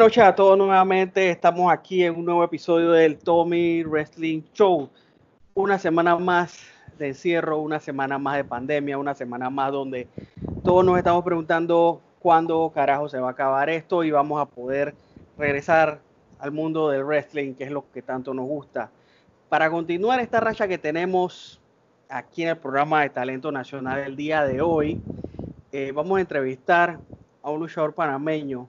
Noches a todos nuevamente. Estamos aquí en un nuevo episodio del Tommy Wrestling Show. Una semana más de encierro, una semana más de pandemia, una semana más donde todos nos estamos preguntando cuándo carajo se va a acabar esto y vamos a poder regresar al mundo del wrestling, que es lo que tanto nos gusta. Para continuar esta racha que tenemos aquí en el programa de Talento Nacional el día de hoy, eh, vamos a entrevistar a un luchador panameño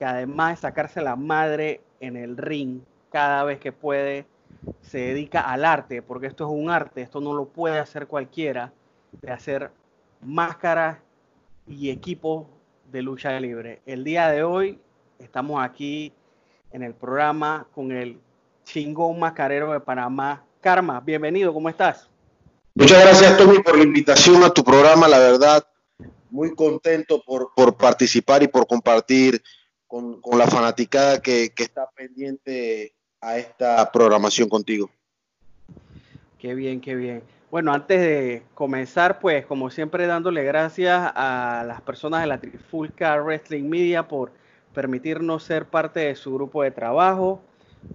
que además de sacarse la madre en el ring cada vez que puede, se dedica al arte, porque esto es un arte, esto no lo puede hacer cualquiera, de hacer máscaras y equipos de lucha libre. El día de hoy estamos aquí en el programa con el chingón mascarero de Panamá, Karma. Bienvenido, ¿cómo estás? Muchas gracias, Tommy, por la invitación a tu programa. La verdad, muy contento por, por participar y por compartir con, la fanaticada que, está pendiente a esta programación contigo. Qué bien, qué bien. Bueno, antes de comenzar, pues como siempre dándole gracias a las personas de la Trifulca Wrestling Media por permitirnos ser parte de su grupo de trabajo.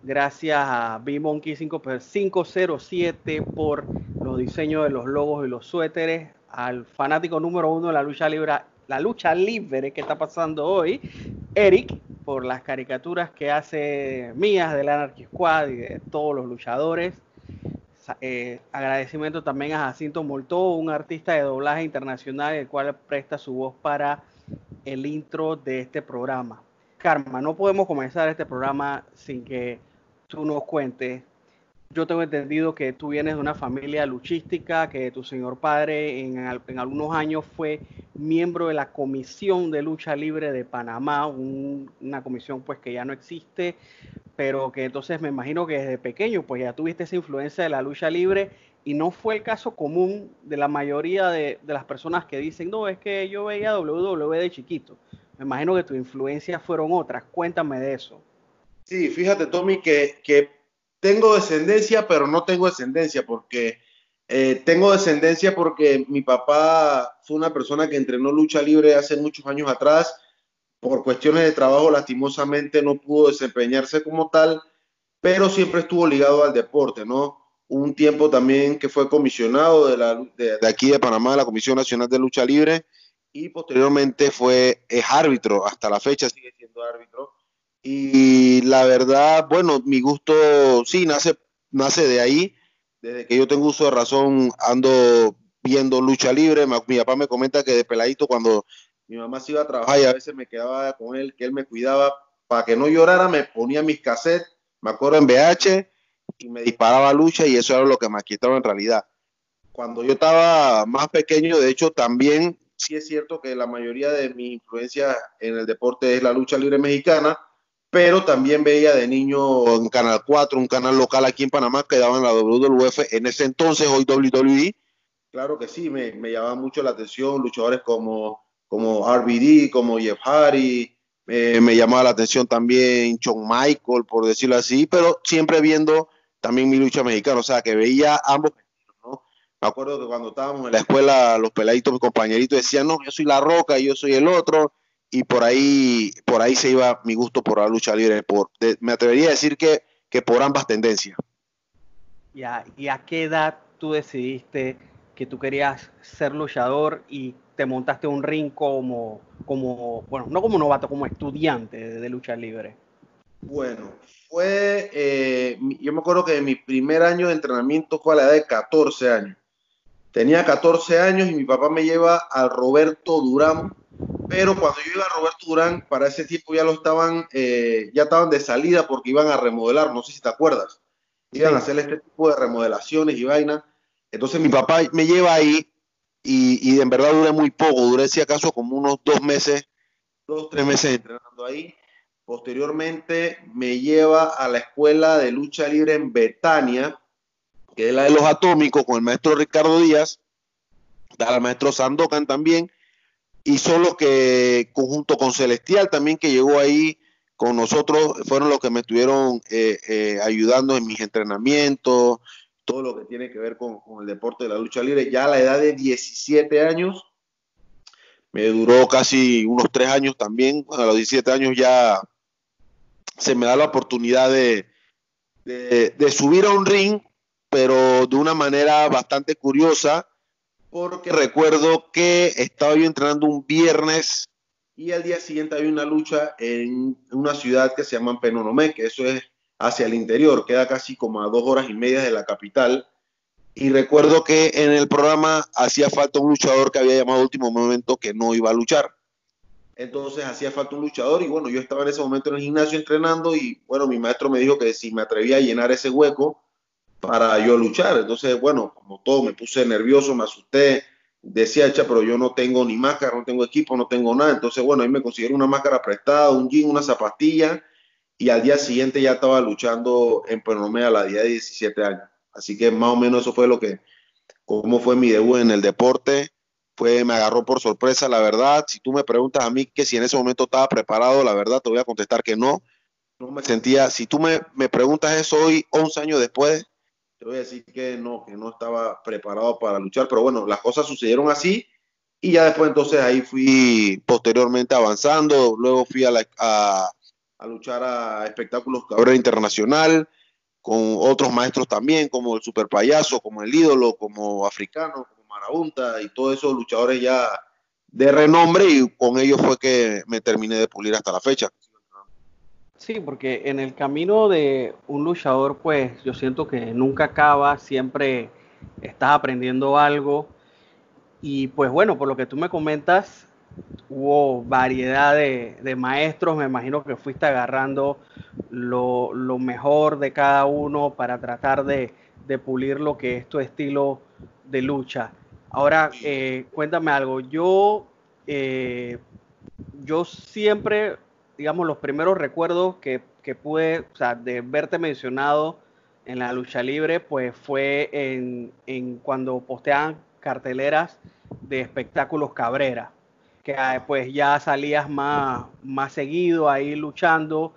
Gracias a B-Monkey 507 por los diseños de los logos y los suéteres. Al fanático número uno de la lucha libre, la lucha libre que está pasando hoy, Eric, por las caricaturas que hace mías del Anarchy Squad y de todos los luchadores. Eh, agradecimiento también a Jacinto Moltó, un artista de doblaje internacional, el cual presta su voz para el intro de este programa. Karma, no podemos comenzar este programa sin que tú nos cuentes yo tengo entendido que tú vienes de una familia luchística, que tu señor padre en, algunos años fue miembro de la Comisión de Lucha Libre de Panamá, una comisión pues que ya no existe, pero que entonces me imagino que desde pequeño pues ya tuviste esa influencia de la lucha libre y no fue el caso común de la mayoría de, las personas que dicen, no, es que yo veía WWE de chiquito. Me imagino que tu influencia fueron otras. Cuéntame de eso. Sí, fíjate, Tommy, que, que tengo descendencia, pero no tengo descendencia porque eh, tengo descendencia porque mi papá fue una persona que entrenó lucha libre hace muchos años atrás. Por cuestiones de trabajo, lastimosamente no pudo desempeñarse como tal, pero siempre estuvo ligado al deporte, ¿no? Un tiempo también que fue comisionado de, la, de, aquí de Panamá, de la Comisión Nacional de Lucha Libre, y posteriormente fue es árbitro, hasta la fecha sigue siendo árbitro y la verdad, bueno, mi gusto sí nace, nace de ahí. Desde que yo tengo uso de razón, ando viendo lucha libre. Mi papá me comenta que de peladito, cuando mi mamá se iba a trabajar y a veces me quedaba con él, que él me cuidaba para que no llorara, me ponía mis cassettes, me acuerdo en VH, y me disparaba lucha, y eso era lo que me quitaba en realidad. Cuando yo estaba más pequeño, de hecho, también sí es cierto que la mayoría de mi influencia en el deporte es la lucha libre mexicana pero también veía de niño en Canal 4, un canal local aquí en Panamá que daba en la WWF, en ese entonces, hoy WWE. Claro que sí, me, me llamaba mucho la atención luchadores como, como RBD, como Jeff Hardy, me llamaba la atención también John Michael, por decirlo así, pero siempre viendo también mi lucha mexicana, o sea, que veía ambos. Me acuerdo que cuando estábamos en la escuela, los peladitos, mis compañeritos decían, no, yo soy la roca y yo soy el otro y por ahí, por ahí se iba mi gusto por la lucha libre. Por, me atrevería a decir que, que por ambas tendencias. ¿Y a qué edad tú decidiste que tú querías ser luchador y te montaste un ring como, como bueno, no como novato, como estudiante de, lucha libre? Bueno, fue, eh, yo me acuerdo que mi primer año de entrenamiento fue a la edad de 14 años. Tenía 14 años y mi papá me lleva al Roberto Durán pero cuando yo iba a Roberto Durán, para ese tiempo ya lo estaban, eh, ya estaban de salida porque iban a remodelar, no sé si te acuerdas, iban a hacer este tipo de remodelaciones y vaina. Entonces mi papá me lleva ahí y, y en verdad duré muy poco, duré si acaso como unos dos meses, dos, tres meses entrenando ahí. Posteriormente me lleva a la escuela de lucha libre en Betania, que es la de los atómicos, con el maestro Ricardo Díaz, al maestro Sandokan también, y solo que conjunto con Celestial también que llegó ahí con nosotros, fueron los que me estuvieron eh, eh, ayudando en mis entrenamientos, todo lo que tiene que ver con, el deporte de la lucha libre. Ya a la edad de 17 años, me duró casi unos tres años también, a los 17 años ya se me da la oportunidad de, de subir a un ring, pero de una manera bastante curiosa porque recuerdo que estaba yo entrenando un viernes y al día siguiente había una lucha en una ciudad que se llama Penonomé, que eso es hacia el interior, queda casi como a dos horas y media de la capital. Y recuerdo que en el programa hacía falta un luchador que había llamado último momento que no iba a luchar. Entonces hacía falta un luchador y bueno, yo estaba en ese momento en el gimnasio entrenando y bueno, mi maestro me dijo que si me atrevía a llenar ese hueco, para yo luchar. Entonces, bueno, como todo, me puse nervioso, me asusté, decía, pero yo no tengo ni máscara, no tengo equipo, no tengo nada. Entonces, bueno, ahí me consiguieron una máscara prestada, un jean, una zapatilla, y al día siguiente ya estaba luchando en Penomé a la día de 17 años. Así que más o menos eso fue lo que, cómo fue mi debut en el deporte. Fue, me agarró por sorpresa, la verdad. Si tú me preguntas a mí que si en ese momento estaba preparado, la verdad te voy a contestar que no. No me sentía, si tú me, me preguntas eso hoy, 11 años después, te voy a decir que no, que no estaba preparado para luchar, pero bueno, las cosas sucedieron así y ya después entonces ahí fui posteriormente avanzando, luego fui a, a, luchar a espectáculos Cabrera Internacional con otros maestros también, como el Super Payaso, como el ídolo, como Africano, como Marabunta y todos esos luchadores ya de renombre y con ellos fue que me terminé de pulir hasta la fecha. Sí, porque en el camino de un luchador, pues yo siento que nunca acaba, siempre estás aprendiendo algo. Y pues bueno, por lo que tú me comentas, hubo variedad de, maestros, me imagino que fuiste agarrando lo, mejor de cada uno para tratar de, pulir lo que es tu estilo de lucha. Ahora, eh, cuéntame algo, yo, eh, yo siempre digamos, los primeros recuerdos que, pude, o sea, de verte mencionado en la lucha libre, pues fue en, cuando posteaban carteleras de espectáculos Cabrera, que ah, pues ya salías más, más seguido ahí luchando.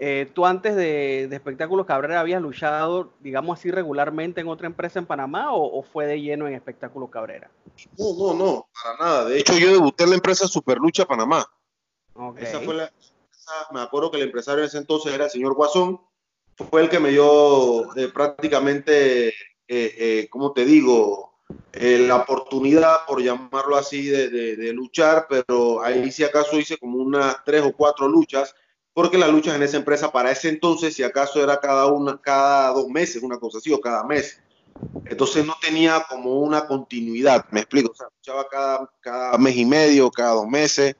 Eh, ¿Tú antes de, Espectáculos Cabrera habías luchado, digamos así, regularmente en otra empresa en Panamá o, fue de lleno en Espectáculos Cabrera? No, no, no, para nada. De hecho, yo debuté en la empresa Superlucha Panamá. Esa fue la, me acuerdo que el empresario en ese entonces era el señor Guasón, fue el que me dio eh, prácticamente, eh, eh, como te digo, la oportunidad, por llamarlo así, de, luchar, pero ahí si acaso hice como unas tres o cuatro luchas, porque las luchas en esa empresa para ese entonces, si acaso era cada una, cada dos meses, una cosa así, o cada mes. Entonces no tenía como una continuidad, me explico, o sea, luchaba cada, cada mes y medio, cada dos meses,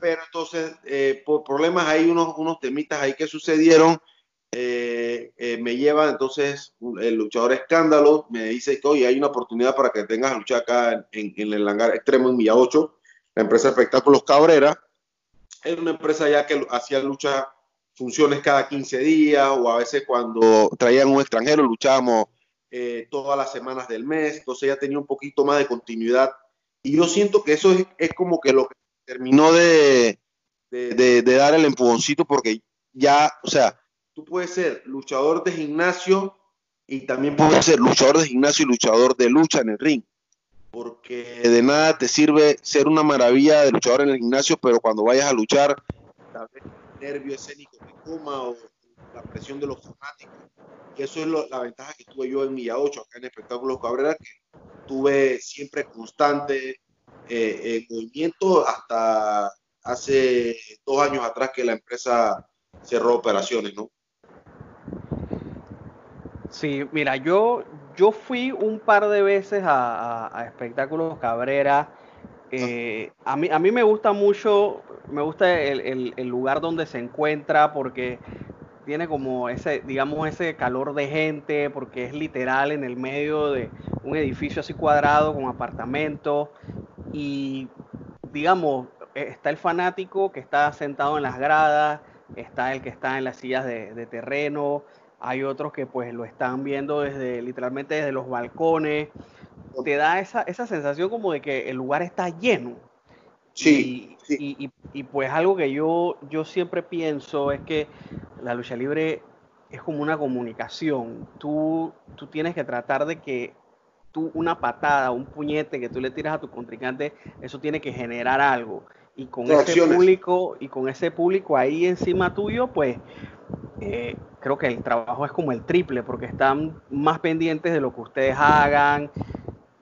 pero entonces eh, por problemas hay unos, unos temitas ahí que sucedieron, eh, eh, me lleva entonces el luchador escándalo, me dice que hoy hay una oportunidad para que tengas a luchar acá en, el hangar extremo en Villa 8, la empresa espectáculos Cabrera, era una empresa ya que hacía lucha funciones cada 15 días o a veces cuando traían un extranjero luchábamos todas las semanas del mes, entonces ya tenía un poquito más de continuidad y yo siento que eso es, es como que lo que terminó de, dar el empujoncito porque ya, o sea, tú puedes ser luchador de gimnasio y también puedes ser luchador de gimnasio y luchador de lucha en el ring. Porque de nada te sirve ser una maravilla de luchador en el gimnasio, pero cuando vayas a luchar, tal vez el nervio escénico te coma o la presión de los fanáticos. Y eso es la ventaja que tuve yo en Milla 8, acá en Espectáculos Cabrera, que tuve siempre constante, eh, movimiento hasta hace dos años atrás que la empresa cerró operaciones, ¿no? Sí, mira, yo, yo fui un par de veces a, Espectáculos Cabrera Eh, a, mí, a mí me gusta mucho, me gusta el, el, lugar donde se encuentra porque tiene como ese, digamos, ese calor de gente, porque es literal en el medio de un edificio así cuadrado con apartamentos y, digamos, está el fanático que está sentado en las gradas, está el que está en las sillas de, de terreno, hay otros que pues lo están viendo desde, literalmente desde los balcones, te da esa, esa sensación como de que el lugar está lleno. Sí. Y, y, pues algo que yo, yo siempre pienso es que la lucha libre es como una comunicación. Tú, tú tienes que tratar de que tú una patada, un puñete que tú le tiras a tu contrincante, eso tiene que generar algo. Y con ese público, y con ese público ahí encima tuyo, pues eh, creo que el trabajo es como el triple, porque están más pendientes de lo que ustedes hagan,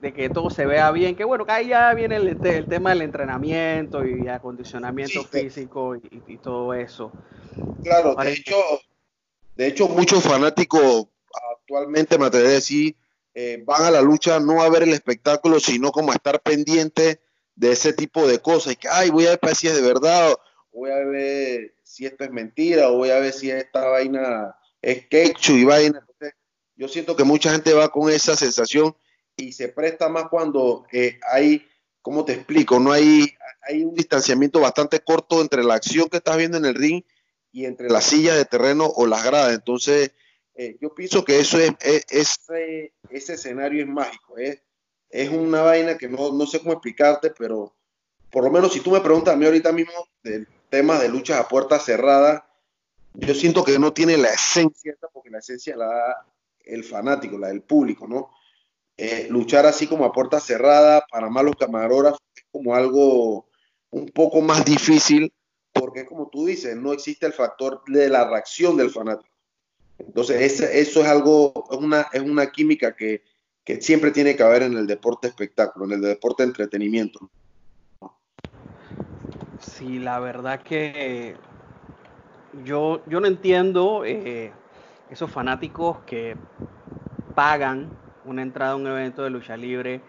de que todo se vea bien, que bueno, que ahí ya viene el, tema del entrenamiento y acondicionamiento físico y, todo eso. Claro, de hecho, de hecho muchos fanáticos actualmente, me atrevería a decir, eh, van a la lucha no a ver el espectáculo, sino como a estar pendiente de ese tipo de cosas, y que, ay, voy a ver si es de verdad, voy a ver si esto es mentira, o voy a ver si esta vaina es quechu y vaina. yo siento que mucha gente va con esa sensación y se presta más cuando eh, hay, ¿cómo te explico? No hay, hay un distanciamiento bastante corto entre la acción que estás viendo en el ring y entre las sillas de terreno o las gradas. Entonces, eh, yo pienso que eso es, ese, escenario es mágico. Es, es una vaina que no, no sé cómo explicarte, pero por lo menos si tú me preguntas a mí ahorita mismo del tema de luchas a puerta cerrada, yo siento que no tiene la esencia, porque la esencia la da el fanático, la del público, ¿no? Eh, luchar así como a puerta cerrada para malos camarógrafos es como algo un poco más difícil porque como tú dices, no existe el factor de la reacción del fanático. Entonces, eso es algo, es una, es una química que, que, siempre tiene que haber en el deporte espectáculo, en el deporte de entretenimiento. Sí, la verdad que yo, yo no entiendo eh, esos fanáticos que pagan una entrada a un evento de lucha libre,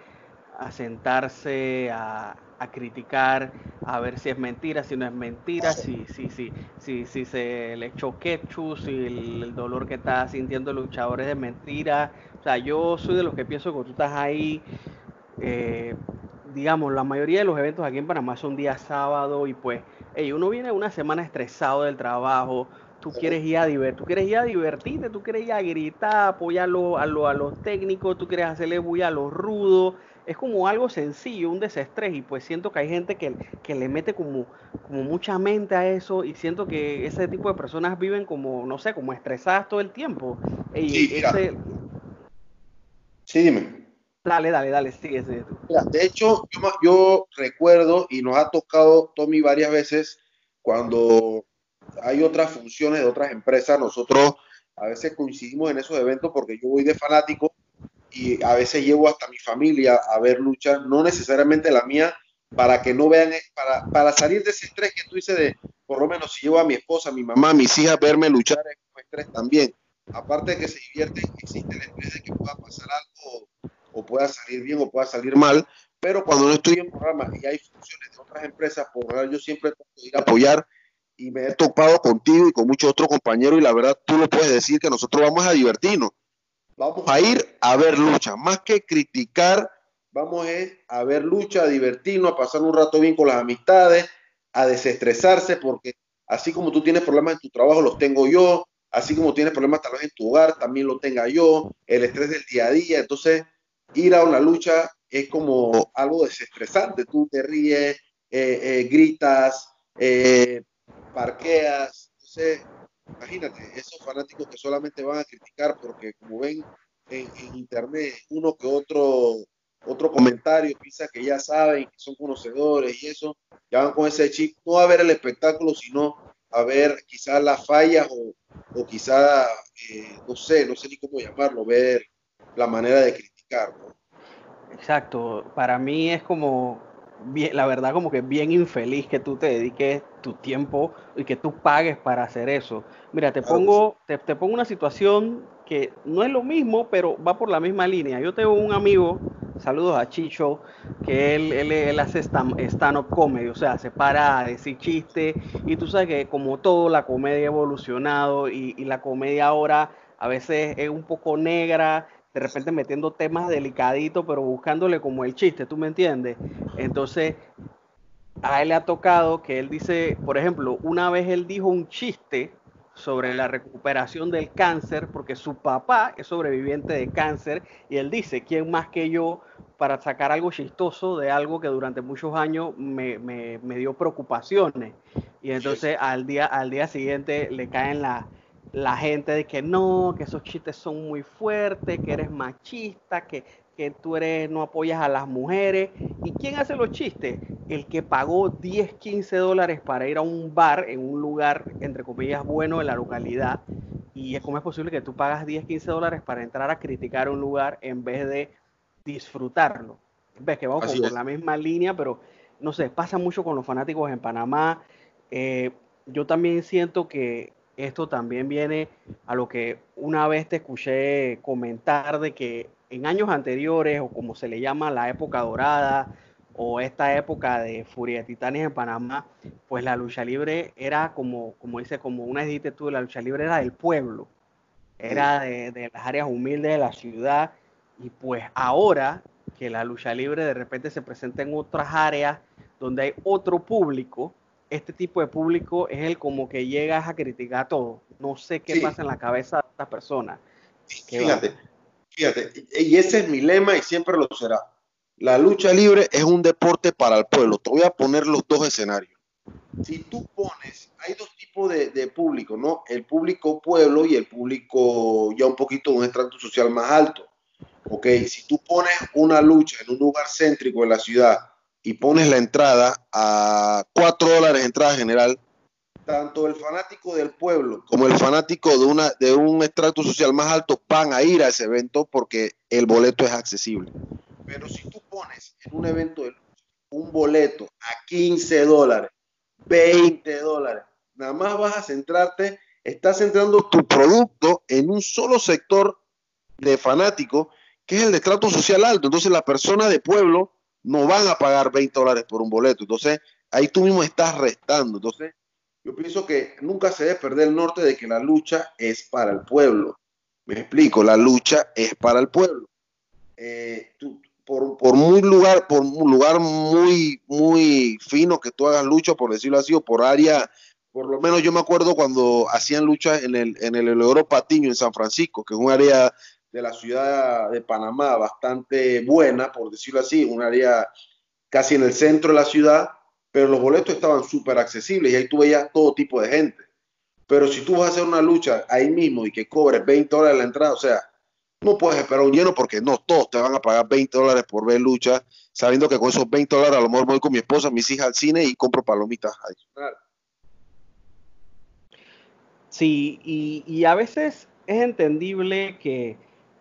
a sentarse, a, criticar, a ver si es mentira, si no es mentira, si, si, si, si, si se le echó ketchup, si el, dolor que está sintiendo el luchador es de mentira. O sea, yo soy de los que pienso que tú estás ahí. Eh, digamos, la mayoría de los eventos aquí en Panamá son días sábado y pues, uno viene una semana estresado del trabajo, tú quieres ir a divertir, tú quieres ir a divertirte, tú quieres ir a gritar, apoyar a, lo, a los técnicos, tú quieres hacerle bulla a los rudos, es como algo sencillo, un desestrés, y pues siento que hay gente que, que, le mete como, como mucha mente a eso, y siento que ese tipo de personas viven como, no sé, como estresadas todo el tiempo. sí, sí, dime. Dale, dale, dale, sigue, sigue. de hecho, yo, yo recuerdo, y nos ha tocado, Tommy, varias veces, cuando hay otras funciones de otras empresas, nosotros a veces coincidimos en esos eventos porque yo voy de fanático y a veces llevo hasta mi familia a ver luchas, no necesariamente la mía, para que no vean, para, para salir de ese estrés que tú dices de, por lo menos si llevo a mi esposa, a mi mamá, a mis hijas, verme luchar es un estrés también. Aparte de que se divierten, existe el estrés de que pueda pasar algo o pueda salir bien o pueda salir mal, pero cuando no estoy en programa y hay funciones de otras empresas, por lo yo siempre tengo que ir a apoyar y me he topado contigo y con muchos otros compañeros y la verdad tú lo puedes decir que nosotros vamos a divertirnos. Vamos a ir a ver lucha, más que criticar, vamos a ver lucha, a divertirnos, a pasar un rato bien con las amistades, a desestresarse, porque así como tú tienes problemas en tu trabajo, los tengo yo, así como tienes problemas tal vez en tu hogar, también lo tenga yo, el estrés del día a día, entonces ir a una lucha es como algo desestresante, tú te ríes, eh, eh, gritas, eh, parqueas. Entonces, imagínate, esos fanáticos que solamente van a criticar porque como ven en, internet uno que otro otro comentario, piensa que ya saben, que son conocedores y eso, ya van con ese chip, no a ver el espectáculo, sino a ver quizás las fallas o, o quizás, eh, no sé, no sé ni cómo llamarlo, ver la manera de criticar. Exacto, para mí es como la verdad como que bien infeliz que tú te dediques tu tiempo y que tú pagues para hacer eso. Mira, te pongo, te, pongo una situación que no es lo mismo, pero va por la misma línea. Yo tengo un amigo saludos a Chicho, que él, él, hace stand-up comedy, o sea, se para a decir chiste, y tú sabes que como todo, la comedia ha evolucionado y, y la comedia ahora a veces es un poco negra, de repente metiendo temas delicaditos, pero buscándole como el chiste, ¿tú me entiendes? Entonces, a él le ha tocado que él dice, por ejemplo, una vez él dijo un chiste sobre la recuperación del cáncer, porque su papá es sobreviviente de cáncer, y él dice, ¿quién más que yo para sacar algo chistoso de algo que durante muchos años me, me, dio preocupaciones? Y entonces al día, al día siguiente le caen la, la gente de que no, que esos chistes son muy fuertes, que eres machista, que, que tú eres, no apoyas a las mujeres. ¿Y quién hace los chistes? El que pagó 10, 15 dólares para ir a un bar en un lugar, entre comillas, bueno de la localidad. Y cómo es posible que tú pagas 10, 15 dólares para entrar a criticar un lugar en vez de disfrutarlo. Ves que vamos por la misma línea, pero no sé, pasa mucho con los fanáticos en Panamá. Eh, yo también siento que esto también viene a lo que una vez te escuché comentar de que en años anteriores, o como se le llama la época dorada, o esta época de Furia de Titanes en Panamá, pues la lucha libre era como, como dice, como una dijiste tú, la lucha libre era del pueblo, era de, de las áreas humildes de la ciudad, y pues ahora que la lucha libre de repente se presenta en otras áreas donde hay otro público, este tipo de público es el como que llegas a criticar todo. No sé qué pasa en la cabeza de esta persona. Fíjate, fíjate, y ese es mi lema y siempre lo será. La lucha libre es un deporte para el pueblo. Te voy a poner los dos escenarios. Si tú pones, hay dos tipos de, de público, ¿no? El público pueblo y el público ya un poquito de un estrato social más alto. Ok, si tú pones una lucha en un lugar céntrico de la ciudad y pones la entrada a 4 dólares entrada general, tanto el fanático del pueblo como el fanático de, una, de un extracto social más alto van a ir a ese evento porque el boleto es accesible. Pero si tú pones en un evento de un boleto a 15 dólares, 20 dólares, nada más vas a centrarte, estás centrando tu producto en un solo sector de fanático, que es el de extracto social alto. Entonces la persona de pueblo no van a pagar 20 dólares por un boleto. Entonces, ahí tú mismo estás restando. Entonces, yo pienso que nunca se debe perder el norte de que la lucha es para el pueblo. Me explico, la lucha es para el pueblo. Eh, por, muy lugar, por un lugar muy, muy fino que tú hagas lucha, por decirlo así, o por área, por lo menos yo me acuerdo cuando hacían lucha en el, en el Oro Patiño en San Francisco, que es un área de la ciudad de Panamá bastante buena, por decirlo así, un área casi en el centro de la ciudad, pero los boletos estaban súper accesibles y ahí tú veías todo tipo de gente. Pero si tú vas a hacer una lucha ahí mismo y que cobres 20 dólares la entrada, o sea, no puedes esperar un lleno porque no todos te van a pagar 20 dólares por ver lucha, sabiendo que con esos 20 dólares a lo mejor voy con mi esposa, mis hijas al cine y compro palomitas adicionales. Sí, y, y a veces es entendible que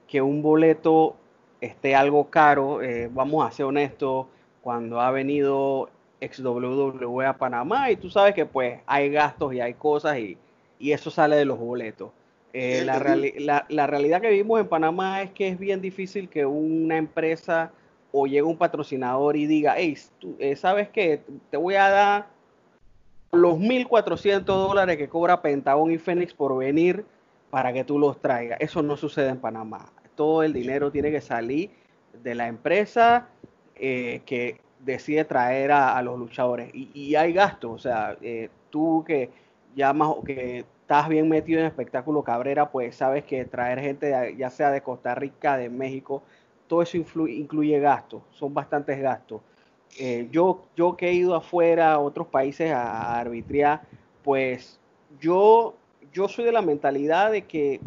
que un boleto esté algo caro, eh, vamos a ser honestos, cuando ha venido ex WWE a Panamá y tú sabes que pues hay gastos y hay cosas y, eso sale de los boletos. Eh, la, realidad que vivimos en Panamá es que es bien difícil que una empresa o llegue un patrocinador y diga, hey, tú, eh, ¿sabes qué? Te voy a dar los 1.400 dólares que cobra Pentagon y Fénix por venir para que tú los traigas. Eso no sucede en Panamá todo el dinero tiene que salir de la empresa eh, que decide traer a, los luchadores. Y, hay gastos, o sea, eh, tú que ya más que estás bien metido en espectáculo Cabrera, pues sabes que traer gente ya sea de Costa Rica, de México, todo eso incluye gastos, son bastantes gastos. Eh, yo, yo que he ido afuera a otros países a, a arbitrar, pues yo, yo soy de la mentalidad de que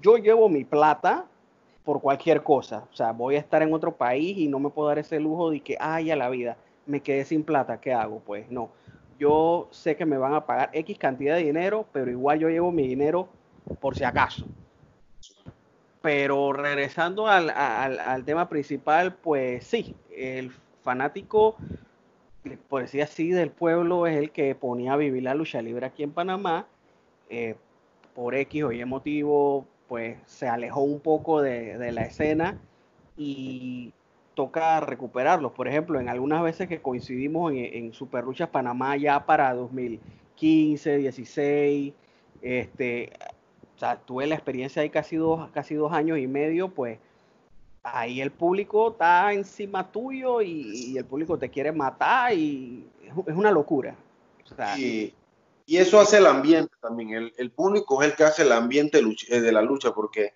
yo llevo mi plata, por cualquier cosa. O sea, voy a estar en otro país y no me puedo dar ese lujo de que, ay, a la vida, me quedé sin plata, ¿qué hago? Pues no. Yo sé que me van a pagar X cantidad de dinero, pero igual yo llevo mi dinero por si acaso. Pero regresando al, al, tema principal, pues sí, el fanático, por decir así, del pueblo es el que ponía a vivir la lucha libre aquí en Panamá. Eh, por X o Y motivo, pues se alejó un poco de, la escena y toca recuperarlos. Por ejemplo, en algunas veces que coincidimos en, en Panamá ya para 2015, 16, este, o sea, tuve la experiencia ahí casi dos, casi dos años y medio, pues ahí el público está encima tuyo y, el público te quiere matar y es, una locura. y, eso hace el ambiente también. El, público es el que hace el ambiente eh, de la lucha, porque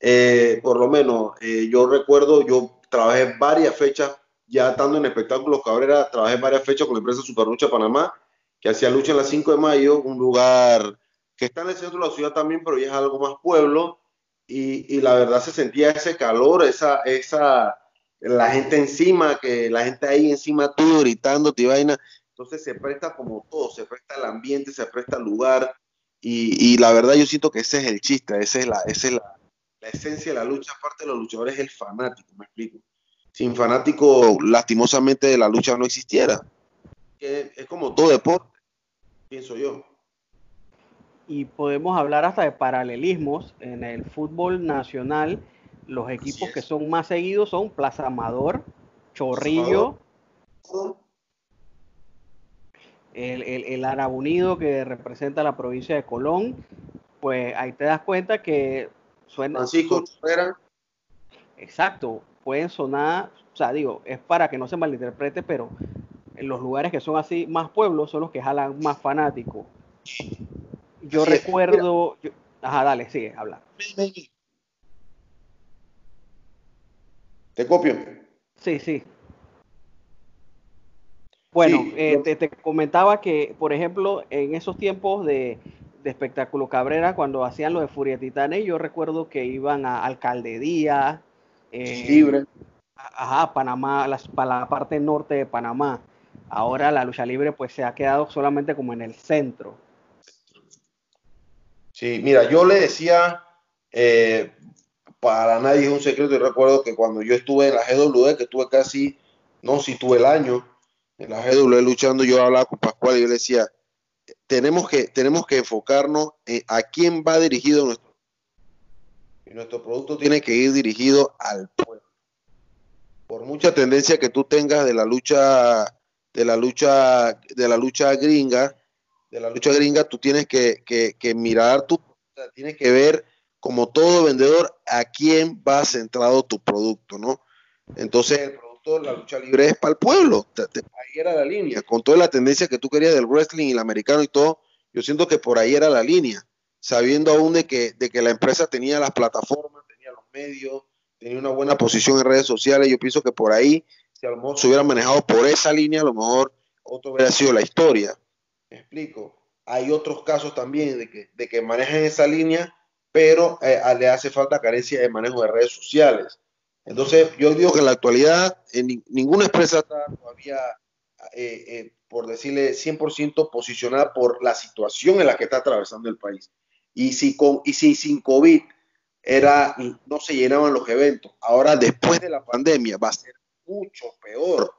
eh, por lo menos eh, yo recuerdo, yo trabajé varias fechas, ya estando en Espectáculos Cabrera, trabajé varias fechas con la empresa Super Lucha Panamá, que hacía lucha en la 5 de mayo, un lugar que está en el centro de la ciudad también, pero ya es algo más pueblo y, la verdad se sentía ese calor, esa, esa, la gente encima, que la gente ahí encima tú gritando, y vaina. Entonces se presta como todo, se presta el ambiente, se presta el lugar. Y, la verdad yo siento que ese es el chiste, esa es la, esa es la, esencia de la lucha. Aparte de los luchadores, es el fanático, me explico. Sin fanático, lastimosamente, la lucha no existiera. es como todo deporte, pienso yo y podemos hablar hasta de paralelismos en el fútbol nacional. Los equipos que son más seguidos son Plaza Amador, Chorrillo, el, el, Arabunido que representa la provincia de Colón. Pues ahí te das cuenta que suena. Francisco Exacto, pueden sonar, o sea, digo, es para que no se malinterprete, pero en los lugares que son así más pueblos son los que jalan más fanáticos. Yo recuerdo. ajá, dale, sigue, habla. Te copio. Sí, sí. Bueno, eh, te, comentaba que, por ejemplo, en esos tiempos de, espectáculo Cabrera, cuando hacían lo de Furia Titanes, yo recuerdo que iban a Alcaldía. Eh, libre. Ajá, Panamá, para la parte norte de Panamá. Ahora la lucha libre pues se ha quedado solamente como en el centro. Sí, mira, yo le decía, eh, para nadie es un secreto, y recuerdo que cuando yo estuve en la GW, que estuve casi, no, si tuve el año en la GW luchando, yo hablaba con Pascual y yo le decía, tenemos que, tenemos que enfocarnos en a quién va dirigido nuestro y nuestro producto tiene que ir dirigido al pueblo. Por mucha tendencia que tú tengas de la lucha, de la lucha, de la lucha gringa, de la lucha gringa, tú tienes que, mirar, tú tienes que ver como todo vendedor a quién va centrado tu producto, ¿no? Entonces la lucha libre es para el pueblo, ahí era la línea, con toda la tendencia que tú querías del wrestling y el americano y todo, yo siento que por ahí era la línea, sabiendo aún de que, de que la empresa tenía las plataformas, tenía los medios, tenía una buena posición en redes sociales, yo pienso que por ahí, si a lo mejor se hubiera manejado por esa línea, a lo mejor otro hubiera sido la historia explico. Hay otros casos también de que, de que manejan esa línea, pero eh, le hace falta carencia de manejo de redes sociales. Entonces, yo digo que en la actualidad en ninguna empresa está todavía, eh, eh, por decirle, 100% posicionada por la situación en la que está atravesando el país. Y si, con, y si sin COVID era, no se llenaban los eventos, ahora después de la pandemia va a ser mucho peor.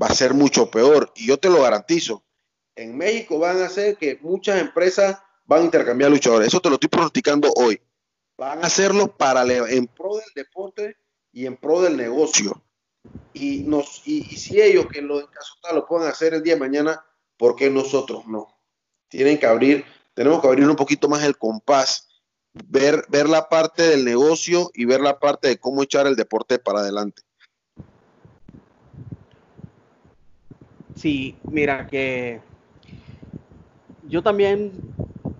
Va a ser mucho peor. Y yo te lo garantizo en México van a hacer que muchas empresas van a intercambiar luchadores. Eso te lo estoy pronosticando hoy. Van a hacerlo para en pro del deporte y en pro del negocio. Y, nos, y, si ellos que en, lo, tal lo puedan hacer el día de mañana, ¿por qué nosotros no? Tienen que abrir, tenemos que abrir un poquito más el compás, ver, ver la parte del negocio y ver la parte de cómo echar el deporte para adelante. Sí, mira que yo también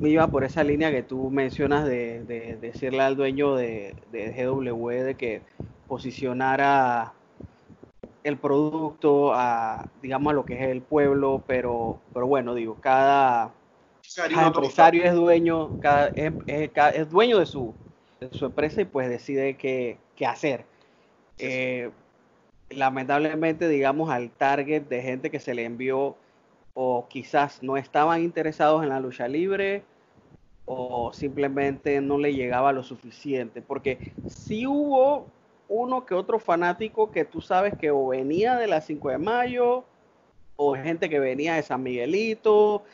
me iba por esa línea que tú mencionas de, decirle al dueño de, GW de que posicionara el producto a, digamos, a lo que es el pueblo, pero, pero bueno, digo, cada, empresario es dueño, cada, es, dueño de su, su empresa y pues decide qué, hacer. Eh, lamentablemente, digamos, al target de gente que se le envió o quizás no estaban interesados en la lucha libre o simplemente no le llegaba lo suficiente, porque si hubo uno que otro fanático que tú sabes que o venía de la 5 de mayo, o gente que venía de San Miguelito,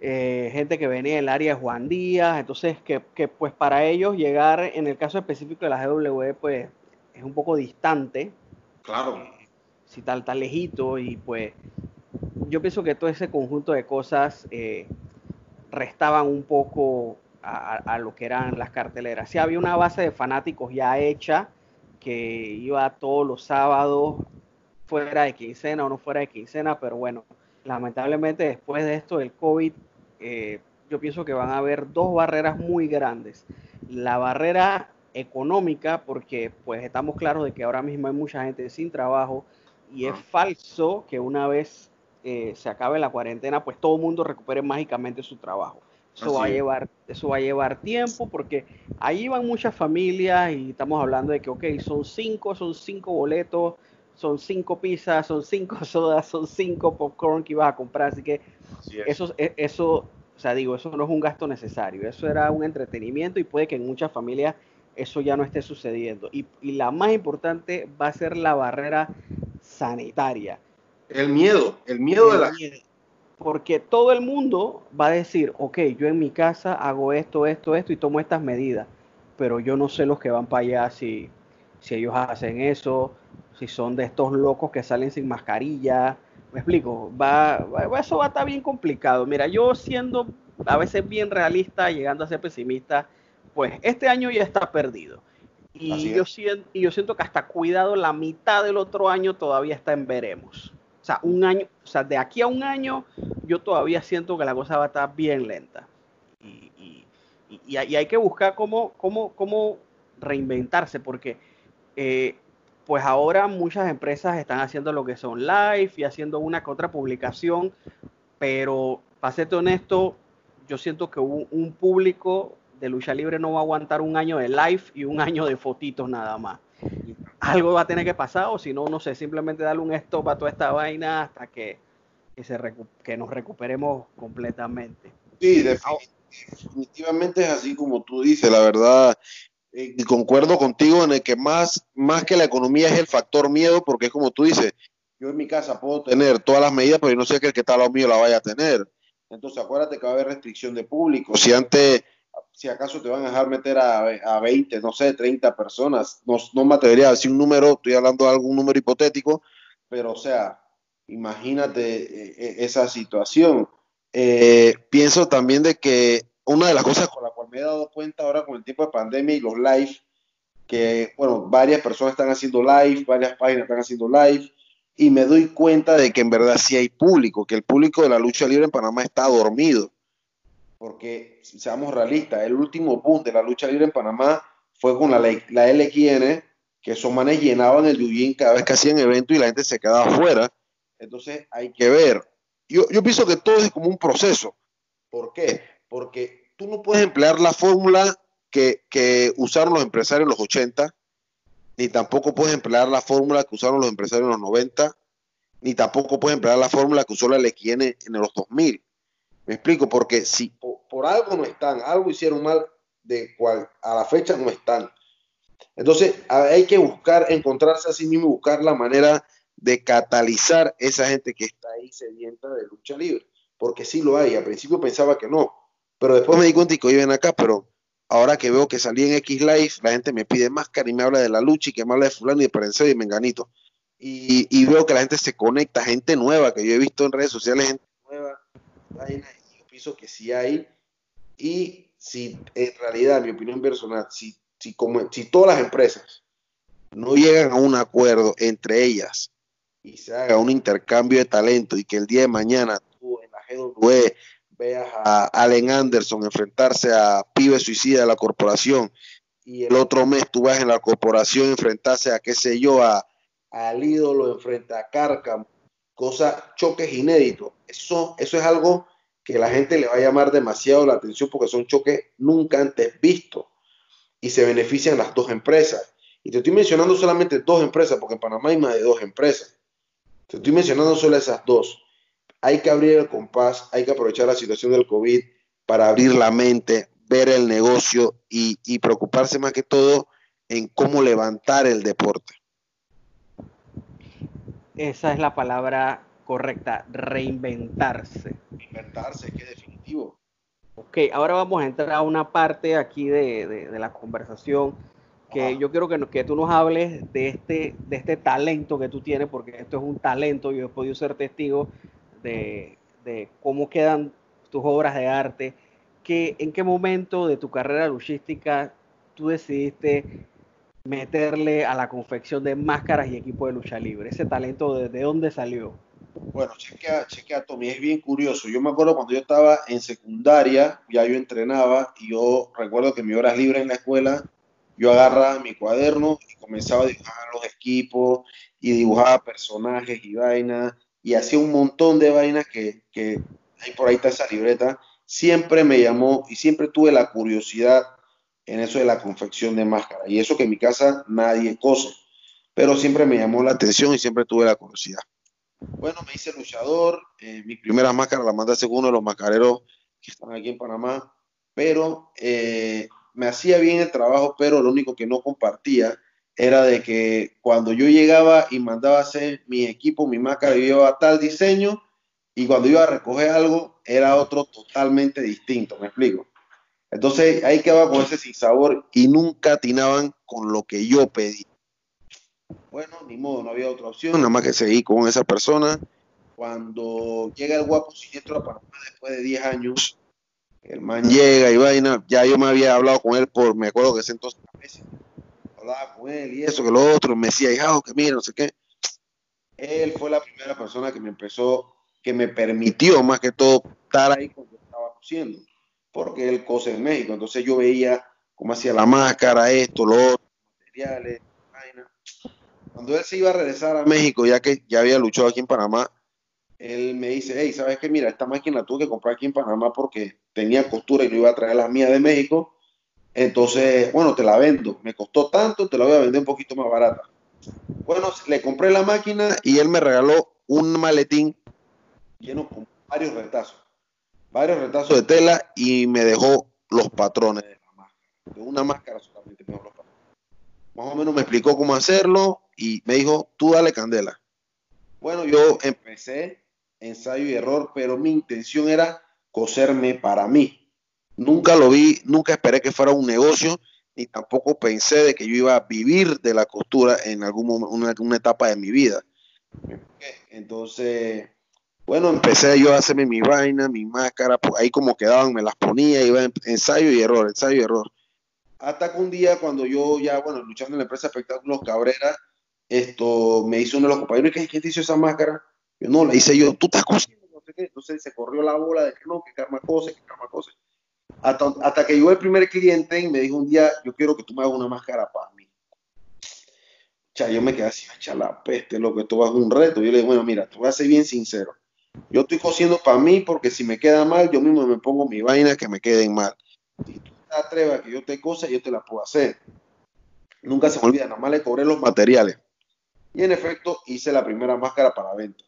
eh, gente que venía del área de Juan Díaz, entonces que, que, pues para ellos llegar, en el caso específico de la GW, pues es un poco distante, Claro. Si tal, tal lejito y pues yo pienso que todo ese conjunto de cosas eh, restaban un poco a, lo que eran las carteleras. Sí había una base de fanáticos ya hecha que iba todos los sábados fuera de quincena o no fuera de quincena, pero bueno, lamentablemente después de esto del COVID, eh, yo pienso que van a haber dos barreras muy grandes. La barrera económica, porque pues estamos claros de que ahora mismo hay mucha gente sin trabajo y es falso que una vez eh, se acabe la cuarentena, pues todo el mundo recupere mágicamente su trabajo. Eso va, a llevar, eso va a llevar tiempo porque ahí van muchas familias y estamos hablando de que, ok, son cinco, son cinco boletos, son cinco pizzas, son cinco sodas, son cinco popcorn que ibas a comprar. Así que eso, e, eso, o sea, digo, eso no es un gasto necesario. Eso era un entretenimiento y puede que en muchas familias eso ya no esté sucediendo. Y, y la más importante va a ser la barrera sanitaria. El miedo, el miedo de la porque todo el mundo va a decir, ok, yo en mi casa hago esto, esto, esto y tomo estas medidas, pero yo no sé los que van para allá si, si ellos hacen eso, si son de estos locos que salen sin mascarilla. Me explico, va, eso va a estar bien complicado. Mira, yo siendo a veces bien realista, llegando a ser pesimista, pues este año ya está perdido. Y yo, siento, y yo siento que hasta cuidado la mitad del otro año todavía está en veremos. O sea, un año, o sea, de aquí a un año yo todavía siento que la cosa va a estar bien lenta. Y, hay que buscar cómo, cómo, cómo reinventarse, porque eh, pues ahora muchas empresas están haciendo lo que son live y haciendo una que otra publicación, pero para serte honesto, yo siento que un, un público de lucha libre no va a aguantar un año de live y un año de fotitos nada más algo va a tener que pasar o si no, no sé, simplemente darle un stop a toda esta vaina hasta que, se que nos recuperemos completamente. Sí, definitivamente es así como tú dices, la verdad. Eh, y concuerdo contigo en el que más, más que la economía es el factor miedo, porque es como tú dices, yo en mi casa puedo tener todas las medidas, pero yo no sé que el que está al lado mío la vaya a tener. Entonces acuérdate que va a haber restricción de público. Si antes si acaso te van a dejar meter a, a 20, no sé, 30 personas. No, no me atrevería a decir un número, estoy hablando de algún número hipotético, pero o sea, imagínate eh, eh, esa situación. Eh, pienso también de que una de las cosas con la cual me he dado cuenta ahora con el tiempo de pandemia y los live, que, bueno, varias personas están haciendo live, varias páginas están haciendo live, y me doy cuenta de que en verdad sí hay público, que el público de la lucha libre en Panamá está dormido porque seamos realistas, el último boom de la lucha libre en Panamá fue con la, la LXN, que esos manes llenaban el Yuyin cada vez que hacían evento y la gente se quedaba afuera. Entonces hay que ver. Yo, pienso que todo es como un proceso. ¿Por qué? Porque tú no puedes emplear la fórmula que, que usaron los empresarios en los 80, ni tampoco puedes emplear la fórmula que usaron los empresarios en los 90, ni tampoco puedes emplear la fórmula que usó la LXN en los 2000. Me explico, porque si por, algo no están, algo hicieron mal, de cual a la fecha no están. Entonces hay que buscar, encontrarse a sí mismo, buscar la manera de catalizar esa gente que está ahí sedienta de lucha libre, porque sí lo hay. Al principio pensaba que no, pero después me di cuenta y que ven acá, pero ahora que veo que salí en X Live, la gente me pide más y me habla de la lucha y que me habla de fulano y de Prenseo y Menganito. Y, y veo que la gente se conecta, gente nueva que yo he visto en redes sociales, nueva yo pienso que sí hay. Y si en realidad, mi opinión personal, si, si, como, si todas las empresas no llegan a un acuerdo entre ellas y se haga un intercambio de talento y que el día de mañana tú en la GWE veas a Allen Anderson enfrentarse a Pibe Suicida de la corporación y el otro mes tú vas en la corporación enfrentarse a, qué sé yo, a, al ídolo enfrente a Carcam, cosa, choques inéditos. Eso, eso es algo que la gente le va a llamar demasiado la atención porque son choques nunca antes vistos y se benefician las dos empresas. Y te estoy mencionando solamente dos empresas porque en Panamá hay más de dos empresas. Te estoy mencionando solo esas dos. Hay que abrir el compás, hay que aprovechar la situación del COVID para abrir la mente, ver el negocio y, y preocuparse más que todo en cómo levantar el deporte. Esa es la palabra correcta, reinventarse. Reinventarse, que definitivo. Ok, ahora vamos a entrar a una parte aquí de, la conversación que yo quiero que, que tú nos hables de este, de este talento que tú tienes, porque esto es un talento, yo he podido ser testigo de, de cómo quedan tus obras de arte, que, en qué momento de tu carrera luchística tú decidiste meterle a la confección de máscaras y equipos de lucha libre? Ese talento, ¿de, de dónde salió? Bueno, chequea, chequea, Tommy, es bien curioso. Yo me acuerdo cuando yo estaba en secundaria, ya yo entrenaba y yo recuerdo que mis horas libres en la escuela, yo agarraba mi cuaderno y comenzaba a dibujar los equipos y dibujaba personajes y vainas y hacía un montón de vainas que, que ahí por ahí está esa libreta. Siempre me llamó y siempre tuve la curiosidad en eso de la confección de máscaras. Y eso que en mi casa nadie cose, pero siempre me llamó la atención y siempre tuve la curiosidad. Bueno, me hice luchador. Eh, mi primera máscara la mandé a uno de los mascareros que están aquí en Panamá. Pero eh, me hacía bien el trabajo, pero lo único que no compartía era de que cuando yo llegaba y mandaba a hacer mi equipo, mi máscara, yo llevaba tal diseño y cuando iba a recoger algo era otro totalmente distinto, ¿me explico? Entonces ahí quedaba con ese sin sabor y nunca atinaban con lo que yo pedí. Bueno, ni modo, no había otra opción, nada más que seguir con esa persona. Cuando llega el guapo siniestro a Panamá después de 10 años, el man llega y vaina, ya yo me había hablado con él por, me acuerdo que ese entonces hablaba con él y eso, que lo otro, me decía, hijado, que mira, no sé qué. Él fue la primera persona que me empezó, que me permitió más que todo estar ahí cuando estaba cosiendo, porque él cose en México, entonces yo veía cómo hacía la máscara, esto, lo otro, materiales, vaina cuando él se iba a regresar a México, ya que ya había luchado aquí en Panamá, él me dice, hey, ¿sabes qué? Mira, esta máquina tuve que comprar aquí en Panamá porque tenía costura y no iba a traer la mía de México. Entonces, bueno, te la vendo. Me costó tanto, te la voy a vender un poquito más barata. Bueno, le compré la máquina y él me regaló un maletín lleno con varios retazos. Varios retazos de tela y me dejó los patrones de la máscara. De una máscara solamente me dejó los patrones. Más o menos me explicó cómo hacerlo y me dijo, tú dale candela. Bueno, yo empecé ensayo y error, pero mi intención era coserme para mí. Nunca lo vi, nunca esperé que fuera un negocio, ni tampoco pensé de que yo iba a vivir de la costura en algún momento, una, etapa de mi vida. Entonces, bueno, empecé yo a hacerme mi vaina, mi máscara, pues ahí como quedaban, me las ponía, iba en ensayo y error, ensayo y error. Hasta que un día, cuando yo ya, bueno, luchando en la empresa Espectáculos Cabrera, esto me hizo uno de los compañeros, ¿quién te hizo esa máscara? Yo no, la hice yo, tú estás cosiendo, no sé qué. Entonces se corrió la bola de que no, que karma cose, que karma cose. Hasta, que llegó el primer cliente y me dijo un día, yo quiero que tú me hagas una máscara para mí. O yo me quedé así, echa la peste, lo que esto va a un reto. Yo le dije, bueno, mira, te voy a ser bien sincero. Yo estoy cosiendo para mí porque si me queda mal, yo mismo me pongo mi vaina que me queden mal. Si tú te atrevas a que yo te cosa, yo te la puedo hacer. Nunca se me olvida, nada más le cobré los materiales. Y en efecto hice la primera máscara para venta.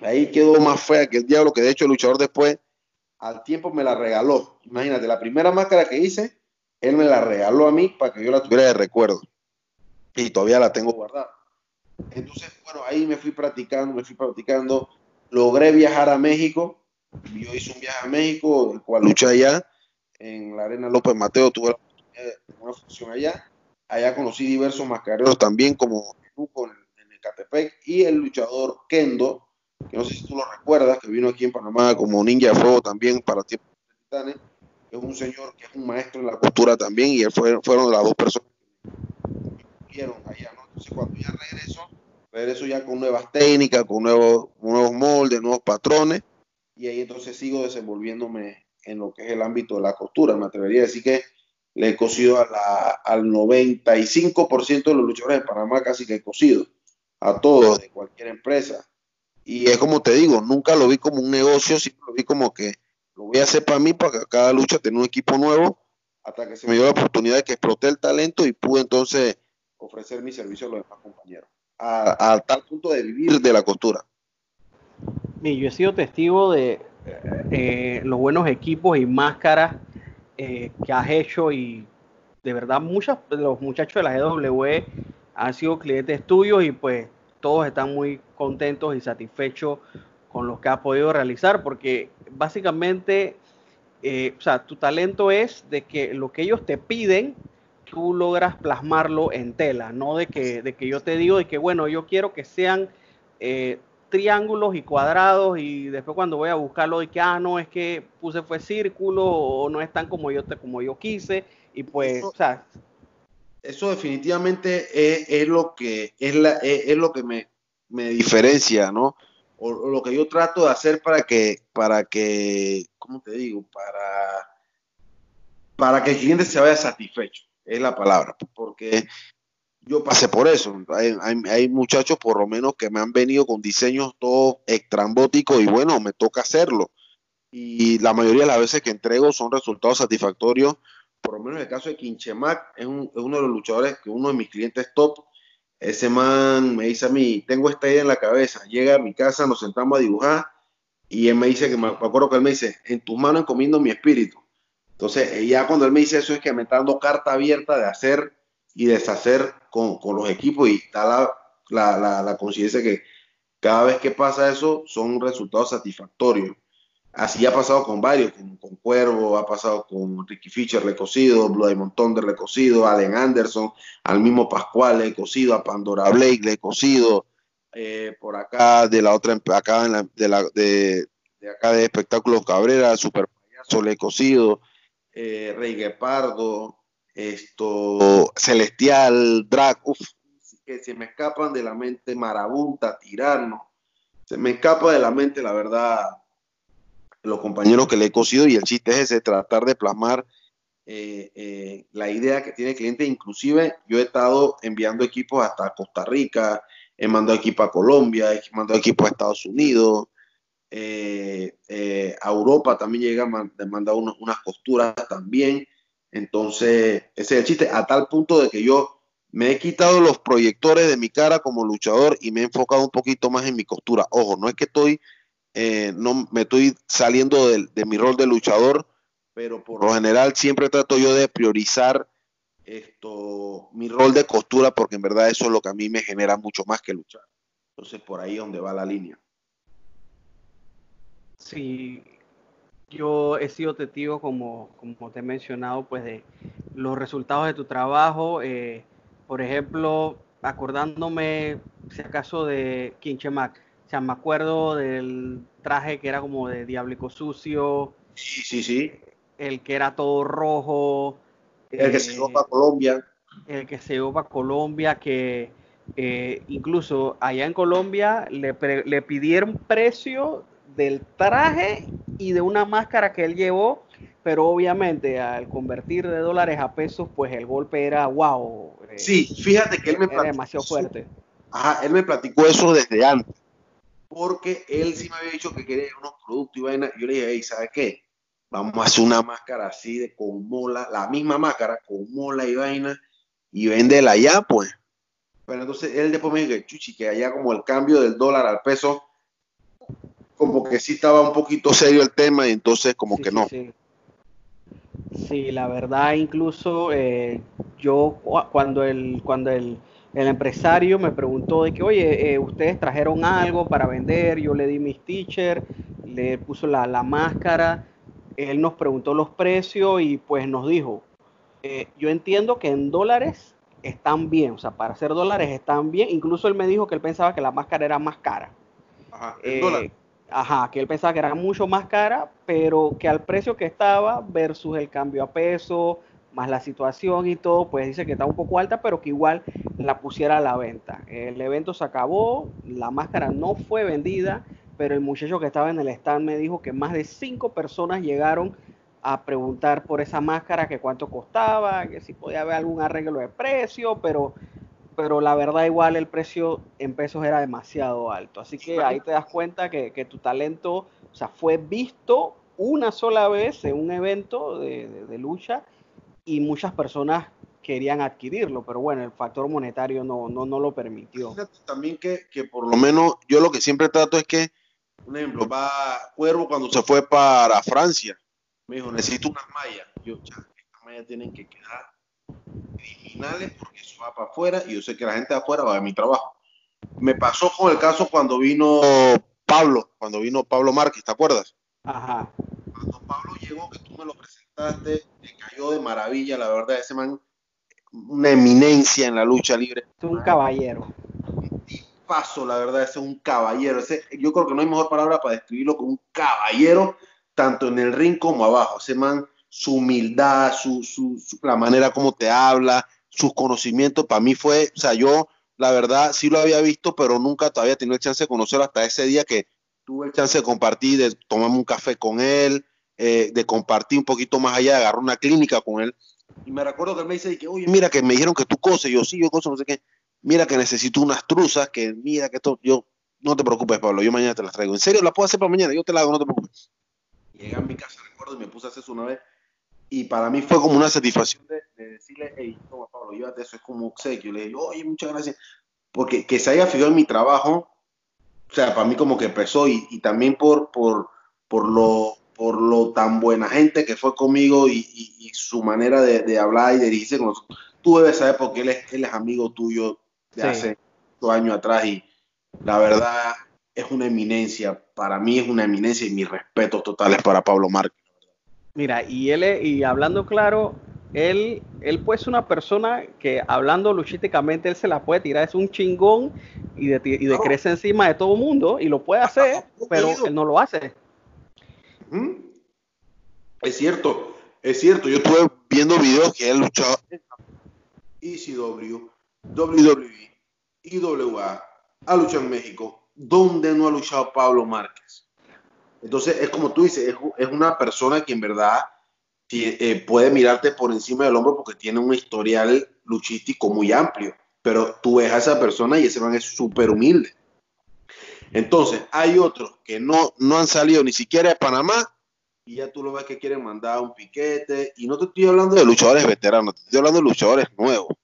Ahí quedó más fea que el diablo, que de hecho el luchador después al tiempo me la regaló. Imagínate, la primera máscara que hice, él me la regaló a mí para que yo la tuviera de recuerdo. Y todavía la tengo guardada. Entonces, bueno, ahí me fui practicando, me fui practicando. Logré viajar a México. Yo hice un viaje a México, el cual luché allá en la Arena López Mateo. Tuve una función allá. Allá conocí diversos mascareros también, como en, en Ecatepec, y el luchador Kendo, que no sé si tú lo recuerdas, que vino aquí en Panamá como Ninja de Fuego también para tiempos Titanes, es un señor que es un maestro en la cultura también, y él fue, fueron las dos personas que vieron allá, ¿no? Entonces cuando ya regreso, regreso ya con nuevas técnicas, con nuevos, nuevos moldes, nuevos patrones, y ahí entonces sigo desenvolviéndome en lo que es el ámbito de la costura. Me atrevería a decir que le he cosido a la, al 95% de los luchadores de Panamá, casi que he cosido, a todos, de cualquier empresa. Y es como te digo, nunca lo vi como un negocio, siempre lo vi como que lo voy a hacer para mí, para que cada lucha tenga un equipo nuevo, hasta que se me dio la oportunidad de que exploté el talento y pude entonces ofrecer mi servicio a los demás compañeros, a, tal punto de vivir de la costura. yo he sido testigo de eh, los buenos equipos y máscaras eh, que has hecho y de verdad muchos de los muchachos de la GW han sido clientes tuyos y pues todos están muy contentos y satisfechos con lo que has podido realizar porque básicamente, eh, o sea, tu talento es de que lo que ellos te piden, tú logras plasmarlo en tela, no de que, de que yo te digo de que, bueno, yo quiero que sean eh, triángulos y cuadrados y después cuando voy a buscarlo de que, ah, no, es que puse fue círculo o no están como yo, como yo quise y pues, eso, o sea... Eso definitivamente es, lo que, es, la, es, lo que me, me diferencia, ¿no? O, o, lo que yo trato de hacer para que, para que, ¿cómo te digo? Para, para que el cliente se vaya satisfecho, es la palabra, porque yo pasé por eso. Hay, hay, muchachos, por lo menos, que me han venido con diseños todos extrambóticos y bueno, me toca hacerlo. Y la mayoría de las veces que entrego son resultados satisfactorios. Por lo menos en el caso de Quinchemac, es, un, es uno de los luchadores que uno de mis clientes top. Ese man me dice a mí, tengo esta idea en la cabeza. Llega a mi casa, nos sentamos a dibujar y él me dice que me, me acuerdo que él me dice, en tus manos encomiendo mi espíritu. Entonces, ya cuando él me dice eso es que me está dando carta abierta de hacer y deshacer con, con los equipos y está la, la, la, conciencia que cada vez que pasa eso son resultados satisfactorios. Así ha pasado con varios, con, con Cuervo, ha pasado con Ricky Fischer, le he cocido, Blue Diamond Thunder le he cocido, Allen Anderson, al mismo Pascual le he cocido, a Pandora Blake le he cocido, eh, por acá de la otra, acá en la, de, la, de, acá de Espectáculos Cabrera, Super Payaso le he cocido, eh, Rey Guepardo, esto, Celestial, Drag, uf, que se me escapan de la mente Marabunta, Tirano, se me escapa de la mente, la verdad, los compañeros que le he cosido y el chiste es ese, tratar de plasmar eh, eh, la idea que tiene el cliente, inclusive yo he estado enviando equipos hasta Costa Rica, he mandado equipos a Colombia, he mandado equipos a Estados Unidos, eh, a Europa también llega, he mandado unos, unas costuras también, entonces, ese es el chiste, a tal punto de que yo me he quitado los proyectores de mi cara como luchador y me he enfocado un poquito más en mi costura. Ojo, no es que estoy, eh, no me estoy saliendo de, de, mi rol de luchador, pero por lo general siempre trato yo de priorizar esto, mi rol de costura, porque en verdad eso es lo que a mí me genera mucho más que luchar. Entonces, por ahí es donde va la línea. Sí, yo he sido testigo, como, como te he mencionado, pues de los resultados de tu trabajo. Eh, por ejemplo, acordándome, si acaso, de Quinchemac. O sea, me acuerdo del traje que era como de diablico sucio. Sí, sí, sí. El que era todo rojo. El eh, que se llevó para Colombia. El que se llevó para Colombia, que eh, incluso allá en Colombia le, le pidieron precio del traje y de una máscara que él llevó, pero obviamente al convertir de dólares a pesos, pues el golpe era wow. Eh, sí, fíjate que él me era demasiado fuerte. Ajá, él me platicó eso desde antes, porque él sí me había dicho que quería unos productos y vaina. Yo le dije, hey, ¿sabes qué? Vamos a hacer una máscara así de con mola, la misma máscara con mola y vaina, y véndela allá, pues. Pero entonces él después me dijo, chuchi, que allá como el cambio del dólar al peso como que sí estaba un poquito serio el tema y entonces como sí, que no. Sí, sí. la verdad incluso eh, yo cuando el cuando el, el, empresario me preguntó de que oye eh, ustedes trajeron algo para vender, yo le di mis teacher, le puso la, la, máscara, él nos preguntó los precios y pues nos dijo eh, yo entiendo que en dólares están bien, o sea para hacer dólares están bien, incluso él me dijo que él pensaba que la máscara era más cara. Ajá, en dólares Ajá, que él pensaba que era mucho más cara, pero que al precio que estaba versus el cambio a peso, más la situación y todo, pues dice que está un poco alta, pero que igual la pusiera a la venta. El evento se acabó, la máscara no fue vendida, pero el muchacho que estaba en el stand me dijo que más de cinco personas llegaron a preguntar por esa máscara, que cuánto costaba, que si podía haber algún arreglo de precio, pero pero la verdad igual el precio en pesos era demasiado alto. Así que ahí te das cuenta que, que tu talento, o sea, fue visto una sola vez en un evento de, de, lucha y muchas personas querían adquirirlo, pero bueno, el factor monetario no, no, no lo permitió. También que, que por lo menos yo lo que siempre trato es que, por ejemplo, va Cuervo cuando se fue para Francia, me dijo, necesito unas mallas. Yo, ya, estas mallas tienen que quedar originales porque eso va para afuera y yo sé que la gente de afuera va a mi trabajo. Me pasó con el caso cuando vino Pablo, cuando vino Pablo Márquez, ¿te acuerdas? Ajá. Cuando Pablo llegó, que tú me lo presentaste, me cayó de maravilla, la verdad, ese man, una eminencia en la lucha libre. Es un caballero. Un paso, la verdad, es un caballero. yo creo que no hay mejor palabra para describirlo como un caballero, tanto en el ring como abajo. Ese man, su humildad, su, su, la manera como te habla, sus conocimientos, para mí fue, o sea, yo la verdad sí lo había visto, pero nunca todavía tenido el chance de conocerlo hasta ese día que tuve el chance de compartir, de tomarme un café con él, eh, de compartir un poquito más allá, de agarrar una clínica con él. Y me recuerdo que él me dice, que, oye, mira que me dijeron que tú coses, yo sí, yo coso, no sé qué, mira que necesito unas truzas, que mira que esto, yo, no te preocupes, Pablo, yo mañana te las traigo. En serio, las puedo hacer para mañana, yo te las hago, no te preocupes. Llegué a mi casa, recuerdo, y me puse a hacer eso una vez. Y para mí fue como una satisfacción de, decirle, hey, toma Pablo, llévate eso, es como obsequio. Le dije, oye, muchas gracias. Porque que se haya fijado en mi trabajo, o sea, para mí como que empezó y, y también por, por, por, lo, por lo tan buena gente que fue conmigo y, y, su manera de, de, hablar y de dirigirse con nosotros. Tú debes saber porque él es, él es amigo tuyo de hace dos años atrás y la verdad es una eminencia. Para mí es una eminencia y mis respetos totales para Pablo Márquez. Mira, y él, y hablando claro, él, él pues es una persona que hablando luchísticamente, él se la puede tirar, es un chingón y de, y de crece encima de todo el mundo y lo puede hacer, pero él no lo hace. Es cierto, es cierto, yo estuve viendo videos que él luchaba ECW, WWE, IWA, ha luchado en México, donde no ha luchado Pablo Márquez. Entonces, es como tú dices, es, una persona que en verdad eh, puede mirarte por encima del hombro porque tiene un historial luchístico muy amplio. Pero tú ves a esa persona y ese man es súper humilde. Entonces, hay otros que no, no han salido ni siquiera de Panamá y ya tú lo ves que quieren mandar un piquete. Y no te estoy hablando de luchadores veteranos, te estoy hablando de luchadores nuevos.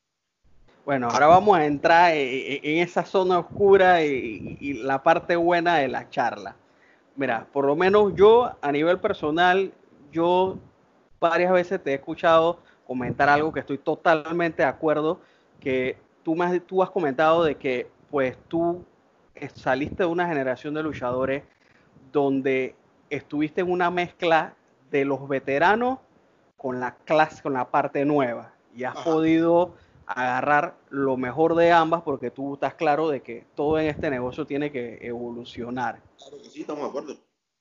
Bueno, ahora vamos a entrar en, esa zona oscura y la parte buena de la charla mira, por lo menos yo a nivel personal, yo varias veces te he escuchado comentar algo que estoy totalmente de acuerdo, que tú, me, tú has comentado de que pues tú saliste de una generación de luchadores donde estuviste en una mezcla de los veteranos con la clase, con la parte nueva. Y has podido agarrar lo mejor de ambas porque tú estás claro de que todo en este negocio tiene que evolucionar. Claro que sí, estamos de acuerdo.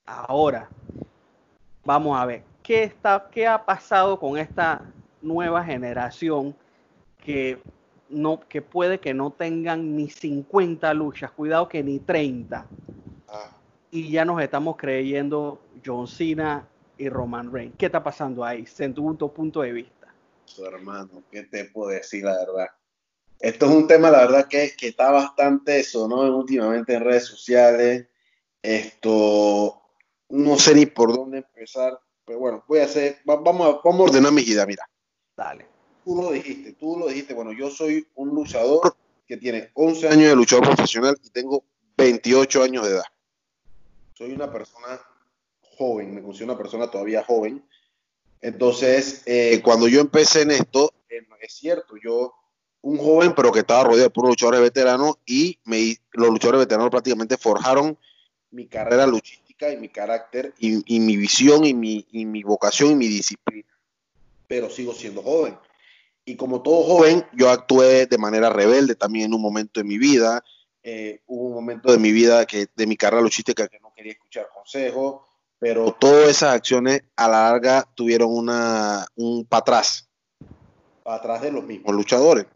Ahora, vamos a ver, ¿qué, está, qué ha pasado con esta nueva generación que, no, que puede que no tengan ni 50 luchas, cuidado que ni 30? Ah. Y ya nos estamos creyendo John Cena y Roman Reigns. ¿Qué está pasando ahí, en tu punto de vista? Su hermano, ¿qué te puedo decir la verdad? Esto es un tema, la verdad, que, que está bastante eso, ¿no? Últimamente en redes sociales. Esto, no sé ni por dónde empezar, pero bueno, voy a hacer, vamos, a, vamos a ordenar mi vida, mira. Dale. Tú lo dijiste, tú lo dijiste, bueno, yo soy un luchador que tiene 11 años de luchador profesional y tengo 28 años de edad. Soy una persona joven, me considero una persona todavía joven, entonces, eh, cuando yo empecé en esto, eh, es cierto, yo, un joven, pero que estaba rodeado por luchadores veteranos y me, los luchadores veteranos prácticamente forjaron mi carrera luchística y mi carácter y, mi visión y mi, y mi vocación y mi disciplina. Pero sigo siendo joven. Y como todo joven, yo actué de manera rebelde también en un momento de mi vida. Eh, hubo un momento de mi vida que de mi carrera luchística que no quería escuchar consejos, pero todas esas acciones a la larga tuvieron una, un para atrás, para atrás de los mismos luchadores.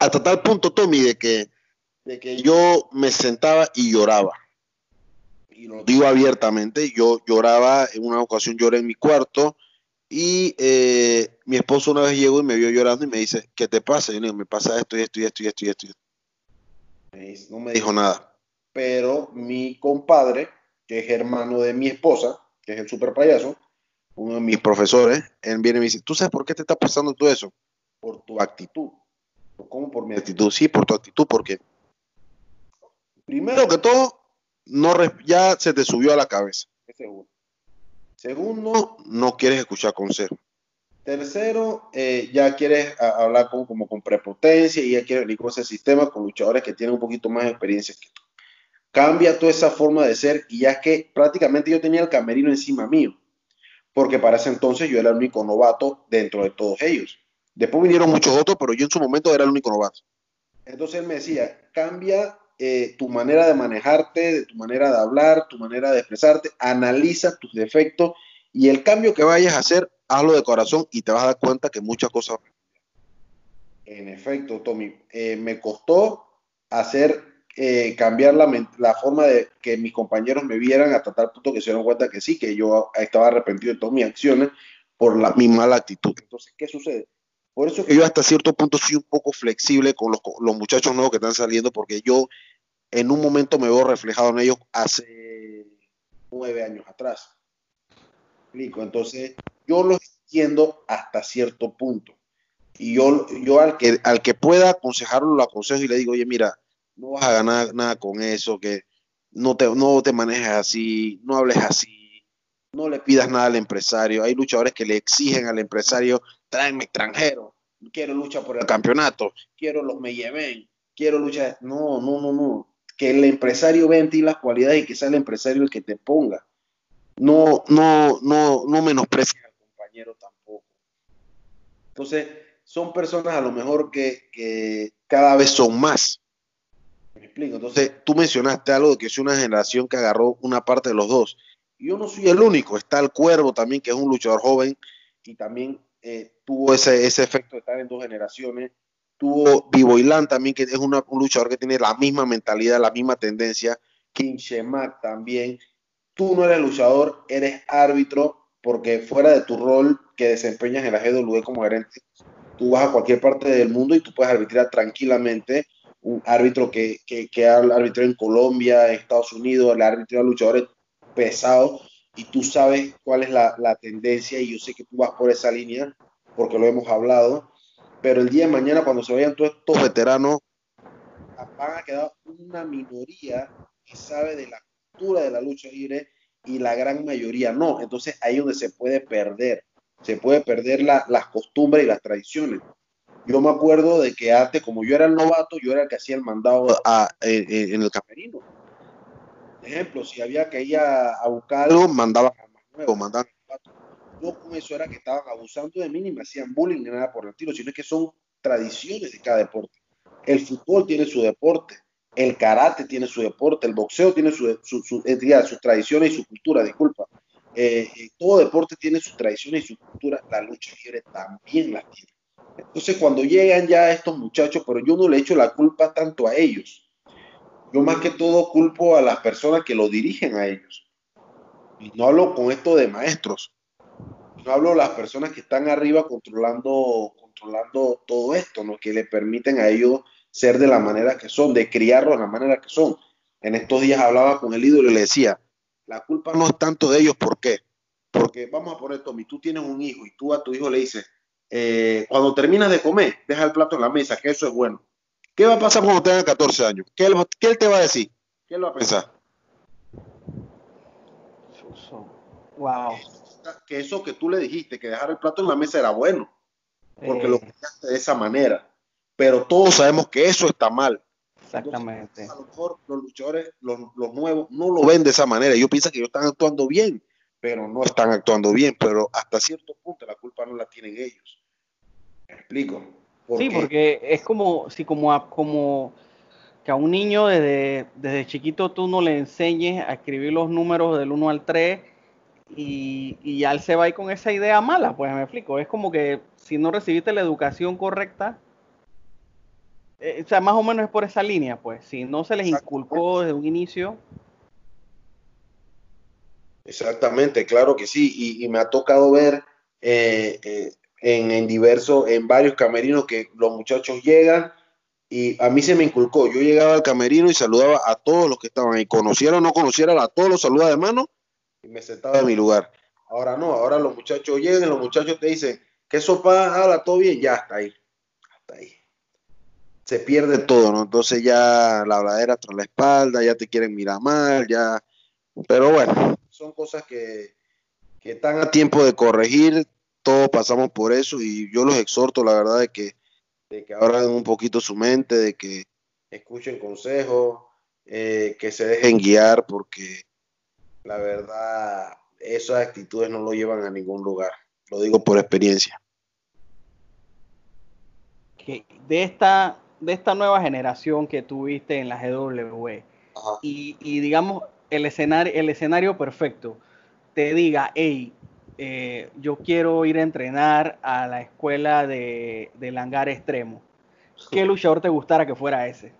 Hasta tal punto, Tommy, de que, de que yo me sentaba y lloraba. Y lo digo abiertamente, yo lloraba, en una ocasión lloré en mi cuarto y eh, mi esposo una vez llegó y me vio llorando y me dice, ¿qué te pasa? Y yo le digo, me pasa esto y esto y esto y esto y esto. No me dijo nada. Pero mi compadre, que es hermano de mi esposa, que es el super payaso, uno de mis profesores, él viene y me dice, ¿tú sabes por qué te está pasando todo eso? Por tu actitud. ¿Cómo por mi actitud? Sí, por tu actitud, porque primero que todo, no ya se te subió a la cabeza. Segundo. Segundo, no quieres escuchar consejos. Tercero, eh, ya quieres hablar con, como con prepotencia y ya quieres venir con ese sistema con luchadores que tienen un poquito más de experiencia que tú cambia toda esa forma de ser y ya que prácticamente yo tenía el camerino encima mío, porque para ese entonces yo era el único novato dentro de todos ellos. Después vinieron muchos otros, pero yo en su momento era el único novato. Entonces él me decía, cambia eh, tu manera de manejarte, tu manera de hablar, tu manera de expresarte, analiza tus defectos y el cambio que vayas a hacer, hazlo de corazón y te vas a dar cuenta que muchas cosas. En efecto, Tommy, eh, me costó hacer eh, cambiar la, la, forma de que mis compañeros me vieran hasta tal punto que se dieron cuenta que sí, que yo estaba arrepentido de todas mis acciones por la, mi mala actitud. Entonces, ¿qué sucede? Por eso que yo hasta cierto punto soy un poco flexible con los, los muchachos nuevos que están saliendo, porque yo en un momento me veo reflejado en ellos hace nueve años atrás. Entonces, yo los entiendo hasta cierto punto. Y yo, yo al, que, al que pueda aconsejarlo, lo aconsejo y le digo, oye, mira, no vas a ganar nada con eso, que no te, no te manejes así, no hables así, no le pidas nada al empresario. Hay luchadores que le exigen al empresario, tráeme extranjero, quiero luchar por el campeonato, quiero los me lleven, quiero luchar. No, no, no, no. Que el empresario vea en ti las cualidades y que sea el empresario el que te ponga no, no, no, no menosprecian al compañero tampoco. Entonces, son personas a lo mejor que, que cada vez son más. Entonces, tú mencionaste algo de que es una generación que agarró una parte de los dos. Yo no soy el único, está el Cuervo también, que es un luchador joven y también eh, tuvo ese, ese efecto de estar en dos generaciones. Tuvo Vivo Ilan también, que es un luchador que tiene la misma mentalidad, la misma tendencia. King Shemak también, tú no eres luchador, eres árbitro, porque fuera de tu rol que desempeñas en la GW como gerente, tú vas a cualquier parte del mundo y tú puedes arbitrar tranquilamente. Un árbitro que, que, que arbitró en Colombia, en Estados Unidos, le arbitrado a luchadores pesados y tú sabes cuál es la, la, tendencia y yo sé que tú vas por esa línea porque lo hemos hablado, pero el día de mañana cuando se vayan todos estos veteranos van a quedar una minoría que sabe de la de la lucha libre y la gran mayoría no. Entonces ahí es donde se puede perder, se puede perder las costumbres y las tradiciones. Yo me acuerdo de que antes, como yo era el novato, yo era el que hacía el mandado a, en el camerino. ejemplo, si había que ir a, buscar algo, mandaban a más nuevo, mandaban No con eso era que estaban abusando de mí ni me hacían bullying ni nada por el estilo, sino que son tradiciones de cada deporte. El fútbol tiene su deporte, el karate tiene su deporte, el boxeo tiene su, su, su, eh, sus tradiciones y su cultura, disculpa. Eh, eh, todo deporte tiene sus tradiciones y su cultura, la lucha libre también la tiene. Entonces, cuando llegan ya estos muchachos, pero yo no le echo la culpa tanto a ellos. Yo más que todo culpo a las personas que lo dirigen a ellos. Y no hablo con esto de maestros. No hablo de las personas que están arriba controlando, controlando todo esto, ¿no? que le permiten a ellos ser de la manera que son, de criarlos de la manera que son. En estos días hablaba con el ídolo y le decía, la culpa no es tanto de ellos, ¿por qué? Porque vamos a poner, Tommy, tú tienes un hijo y tú a tu hijo le dices, eh, cuando terminas de comer, deja el plato en la mesa, que eso es bueno. ¿Qué va a pasar cuando tenga 14 años? ¿Qué él, ¿Qué él te va a decir? ¿Qué él va a pensar? Wow. Que eso que tú le dijiste, que dejar el plato en la mesa era bueno, porque eh. lo pensaste de esa manera pero todos sabemos que eso está mal. Exactamente. a lo mejor los luchadores, los, nuevos, no lo ven de esa manera. Yo pienso que ellos están actuando bien, pero no están actuando bien. Pero hasta cierto punto la culpa no la tienen ellos. ¿Me explico? sí, porque es como si como a, como que a un niño desde, desde chiquito tú no le enseñes a escribir los números del 1 al 3 y, y ya él se va a ir con esa idea mala, pues me explico. Es como que si no recibiste la educación correcta, eh, o sea, más o menos es por esa línea, pues. Si no se les inculcó desde un inicio. Exactamente, claro que sí. Y, me ha tocado ver eh, eh, en, en diversos, en varios camerinos que los muchachos llegan y a mí se me inculcó. Yo llegaba al camerino y saludaba a todos los que estaban ahí. Conociera o no conociera, a todos los saludaba de mano y me sentaba en mi lugar. Ahora no, ahora los muchachos llegan, los muchachos te dicen, ¿qué sopa? Habla todo bien, ya está ahí. Hasta ahí se pierde todo, ¿no? Entonces ya la habladera tras la espalda, ya te quieren mirar mal, ya. Pero bueno, son cosas que, que están a tiempo de corregir, todos pasamos por eso y yo los exhorto, la verdad, de que, de que abran un poquito su mente, de que escuchen consejos, eh, que se dejen guiar, porque la verdad, esas actitudes no lo llevan a ningún lugar. Lo digo por experiencia. de esta, de esta nueva generación que tuviste en la GW y, digamos el escenario, el escenario perfecto te diga, hey, eh, yo quiero ir a entrenar a la escuela de, de hangar extremo. ¿Qué luchador te gustara que fuera ese?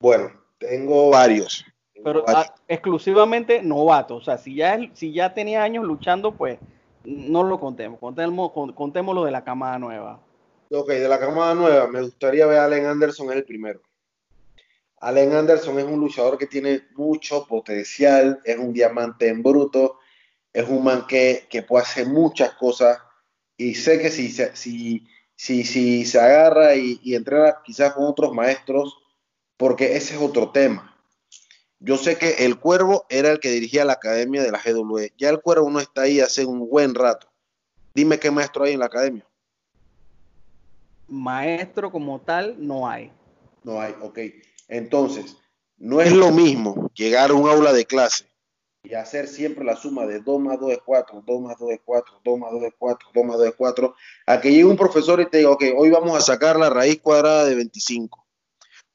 Bueno, tengo varios. Pero ah, exclusivamente novato. O sea, si ya, si ya tenía años luchando, pues no lo contemos. Contemos, contemos lo de la camada nueva. Ok, de la camada nueva, me gustaría ver a Allen Anderson es el primero. Allen Anderson es un luchador que tiene mucho potencial, es un diamante en bruto, es un man que, puede hacer muchas cosas y sé que si, si, si, si se agarra y, y entrena quizás con otros maestros, porque ese es otro tema. Yo sé que el Cuervo era el que dirigía la academia de la GWE. Ya el Cuervo no está ahí hace un buen rato. Dime qué maestro hay en la academia maestro como tal no hay. No hay, ok. Entonces, no es lo mismo llegar a un aula de clase y hacer siempre la suma de 2 más 2 es 4, 2 más 2 es 4, 2 más 2 es 4, 2 más 2 es 4, a que llegue un profesor y te diga, ok, hoy vamos a sacar la raíz cuadrada de 25.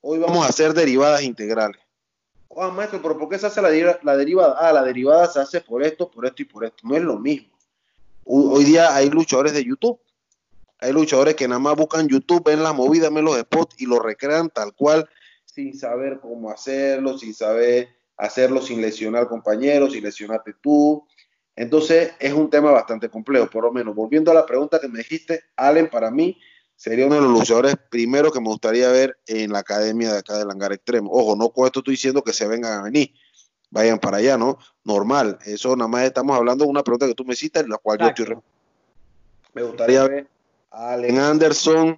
Hoy vamos a hacer derivadas integrales. Ah, maestro, pero ¿por qué se hace la, la derivada? Ah, la derivada se hace por esto, por esto y por esto. No es lo mismo. Hoy día hay luchadores de YouTube hay luchadores que nada más buscan YouTube, ven la movida, ven los spots y lo recrean tal cual, sin saber cómo hacerlo, sin saber hacerlo sin lesionar compañeros, sin lesionarte tú. Entonces es un tema bastante complejo, por lo menos. Volviendo a la pregunta que me dijiste, Allen para mí sería uno de los luchadores primero que me gustaría ver en la academia de acá del Hangar Extremo. Ojo, no con esto estoy diciendo que se vengan a venir, vayan para allá, ¿no? Normal, eso nada más estamos hablando de una pregunta que tú me hiciste, en la cual yo estoy... Me gustaría ver Allen Anderson,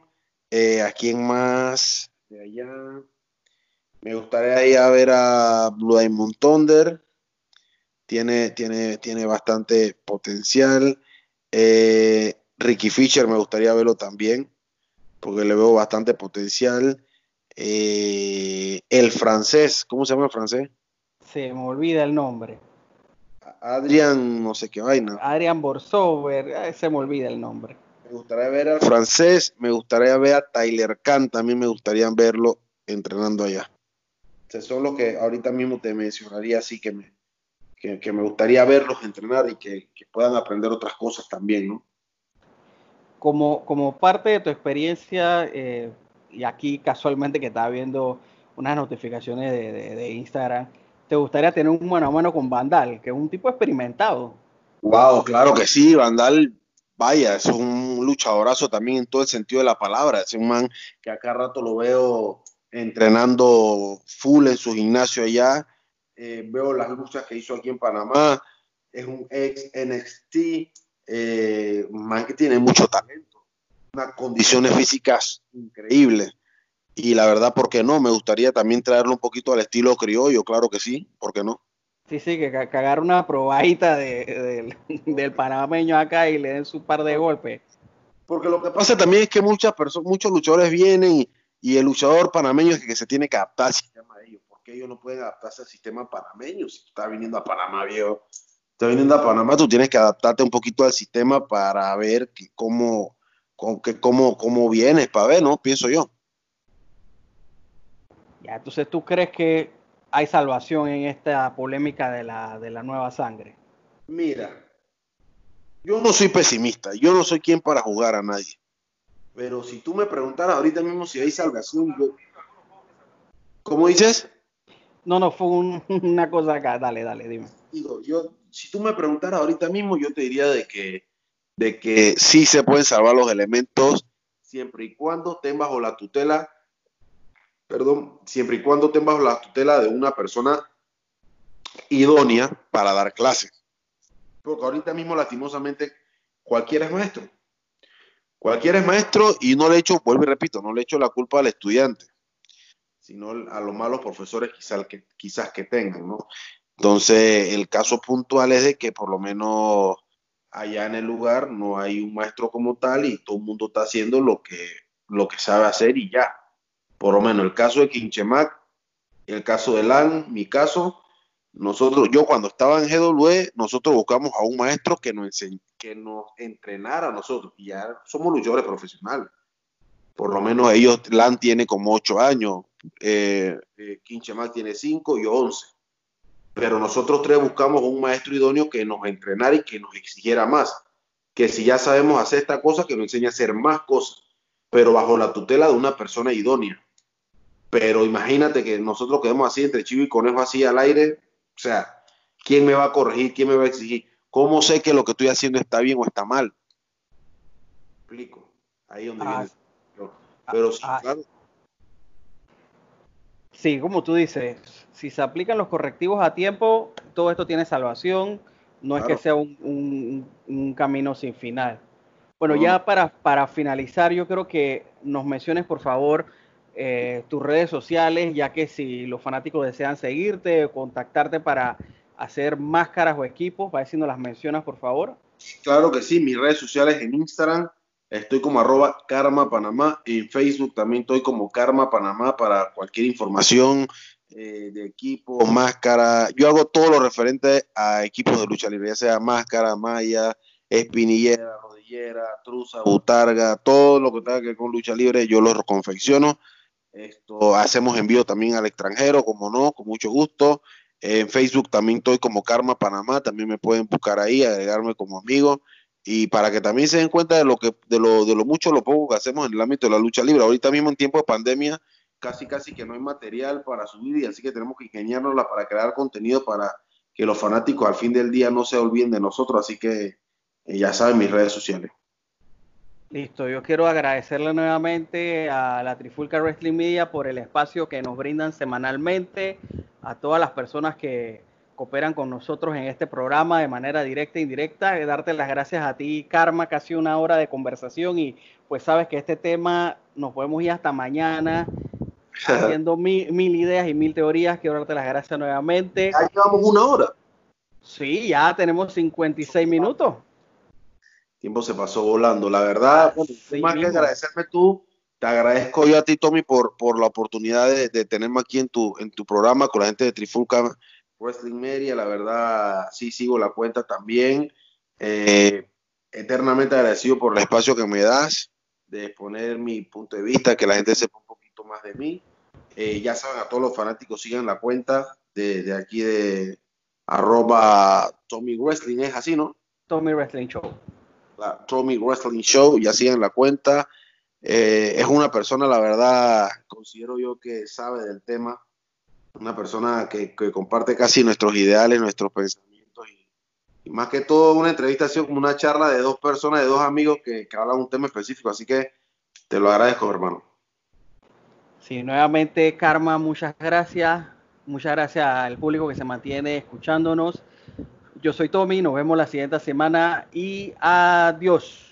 eh, ¿a quién más? De allá. Me gustaría ir a ver a Blue Diamond Thunder. Tiene, tiene, tiene bastante potencial. Eh, Ricky Fisher me gustaría verlo también, porque le veo bastante potencial. Eh, el francés, ¿cómo se llama el francés? Se me olvida el nombre. Adrian, no sé qué vaina. Adrian Borsover, se me olvida el nombre. Me gustaría ver al francés, me gustaría ver a Tyler Kahn, también me gustaría verlo entrenando allá. Esos son los que ahorita mismo te mencionaría, así que me, que, me gustaría verlos entrenar y que, puedan aprender otras cosas también, ¿no? Como, como parte de tu experiencia, eh, y aquí casualmente que estaba viendo unas notificaciones de, de, Instagram, ¿te gustaría tener un mano a mano con Vandal, que es un tipo experimentado? Wow, claro que sí, Vandal vaya, es un luchadorazo también en todo el sentido de la palabra. Es un man que acá rato lo veo entrenando full en su gimnasio allá. Eh, veo las luchas que hizo aquí en Panamá. Es un ex NXT, eh, man que tiene mucho talento, unas condiciones físicas increíbles. Y la verdad, ¿por qué no? Me gustaría también traerlo un poquito al estilo criollo, claro que sí, ¿por qué no? Sí, sí, que cagar una probadita de, del panameño acá y le den su par de golpes. Porque lo que pasa también es que muchas personas, muchos luchadores vienen y, el luchador panameño es que se tiene que adaptar al sistema de ellos, porque ellos no pueden adaptarse al sistema panameño. Si tú estás viniendo a Panamá, viejo, estás viniendo a Panamá, tú tienes que adaptarte un poquito al sistema para ver que cómo, que, cómo, cómo vienes, para ver, ¿no? Pienso yo. Ya, entonces tú crees que hay salvación en esta polémica de la, de la nueva sangre? Mira, yo no soy pesimista, yo no soy quien para jugar a nadie. Pero si tú me preguntaras ahorita mismo si hay salvación, ¿cómo dices? No, no, fue una cosa acá, dale, dale, dime. Digo, yo, si tú me preguntaras ahorita mismo, yo te diría de que, de que sí se pueden salvar los elementos siempre y cuando estén bajo la tutela perdón, siempre y cuando estén bajo la tutela de una persona idónea para dar clases. Porque ahorita mismo, lastimosamente, cualquiera es maestro. Cualquiera es maestro y no le echo, vuelvo y repito, no le echo la culpa al estudiante, sino a los malos profesores quizás que, tengan, ¿no? Entonces, el caso puntual es de que por lo menos allá en el lugar no hay un maestro como tal y todo el mundo está haciendo lo que, sabe hacer y ya por lo menos el caso de Quinchemac, el caso de LAN, mi caso, nosotros, yo cuando estaba en GWE, nosotros buscamos a un maestro que nos, que nos entrenara a nosotros, y ya somos luchadores profesionales. Por lo menos ellos, Lan tiene como ocho años, eh, eh tiene cinco y yo once. Pero nosotros tres buscamos un maestro idóneo que nos entrenara y que nos exigiera más. Que si ya sabemos hacer esta cosa, que nos enseñe a hacer más cosas, pero bajo la tutela de una persona idónea. Pero imagínate que nosotros quedemos así entre chivo y conejo así al aire. O sea, ¿quién me va a corregir? ¿Quién me va a exigir? ¿Cómo sé que lo que estoy haciendo está bien o está mal? explico. Ahí donde ah, viene. Ah, pero sí, ah. claro. Sí, como tú dices, si se aplican los correctivos a tiempo, todo esto tiene salvación. No es que sea un, camino sin final. Bueno, ya para, para finalizar, yo creo que nos menciones, por favor, eh, tus redes sociales, ya que si los fanáticos desean seguirte o contactarte para hacer máscaras o equipos, si nos las mencionas, por favor. Claro que sí, mis redes sociales en Instagram, estoy como arroba Karma Panamá, en Facebook también estoy como Karma Panamá para cualquier información eh, de equipo, máscara. Yo hago todo lo referente a equipos de lucha libre, ya sea máscara, malla, espinillera, rodillera, truza, butarga, todo lo que tenga que ver con lucha libre, yo lo confecciono esto, hacemos envío también al extranjero, como no, con mucho gusto. En Facebook también estoy como Karma Panamá, también me pueden buscar ahí, agregarme como amigo. Y para que también se den cuenta de lo que, de lo, de lo mucho, lo poco que hacemos en el ámbito de la lucha libre. Ahorita mismo en tiempo de pandemia, casi casi que no hay material para subir y así que tenemos que ingeniárnosla para crear contenido para que los fanáticos al fin del día no se olviden de nosotros. Así que eh, ya saben mis redes sociales. Listo, yo quiero agradecerle nuevamente a la Trifulca Wrestling Media por el espacio que nos brindan semanalmente, a todas las personas que cooperan con nosotros en este programa de manera directa e indirecta, darte las gracias a ti, Karma, casi una hora de conversación y pues sabes que este tema nos podemos ir hasta mañana haciendo mil, mil, ideas y mil teorías, quiero darte las gracias nuevamente. Ya llevamos una hora. Sí, ya tenemos 56 minutos tiempo se pasó volando. La verdad, más que agradecerme tú, te agradezco yo a ti, Tommy, por, por la oportunidad de, tenerme aquí en tu, en tu programa con la gente de Trifulca Wrestling Media. La verdad, sí sigo la cuenta también. Eh, eternamente agradecido por el espacio que me das de exponer mi punto de vista, que la gente sepa un poquito más de mí. Eh, ya saben, a todos los fanáticos sigan la cuenta de, de aquí de arroba Tommy Wrestling, es así, ¿no? Tommy Wrestling Show la Tommy Wrestling Show, ya siguen la cuenta. Eh, es una persona, la verdad, considero yo que sabe del tema, una persona que, comparte casi nuestros ideales, nuestros pensamientos y, más que todo una entrevista ha sido como una charla de dos personas, de dos amigos que, que hablan un tema específico, así que te lo agradezco, hermano. Sí, nuevamente, Karma, muchas gracias. Muchas gracias al público que se mantiene escuchándonos. Yo soy Tommy, nos vemos la siguiente semana y adiós.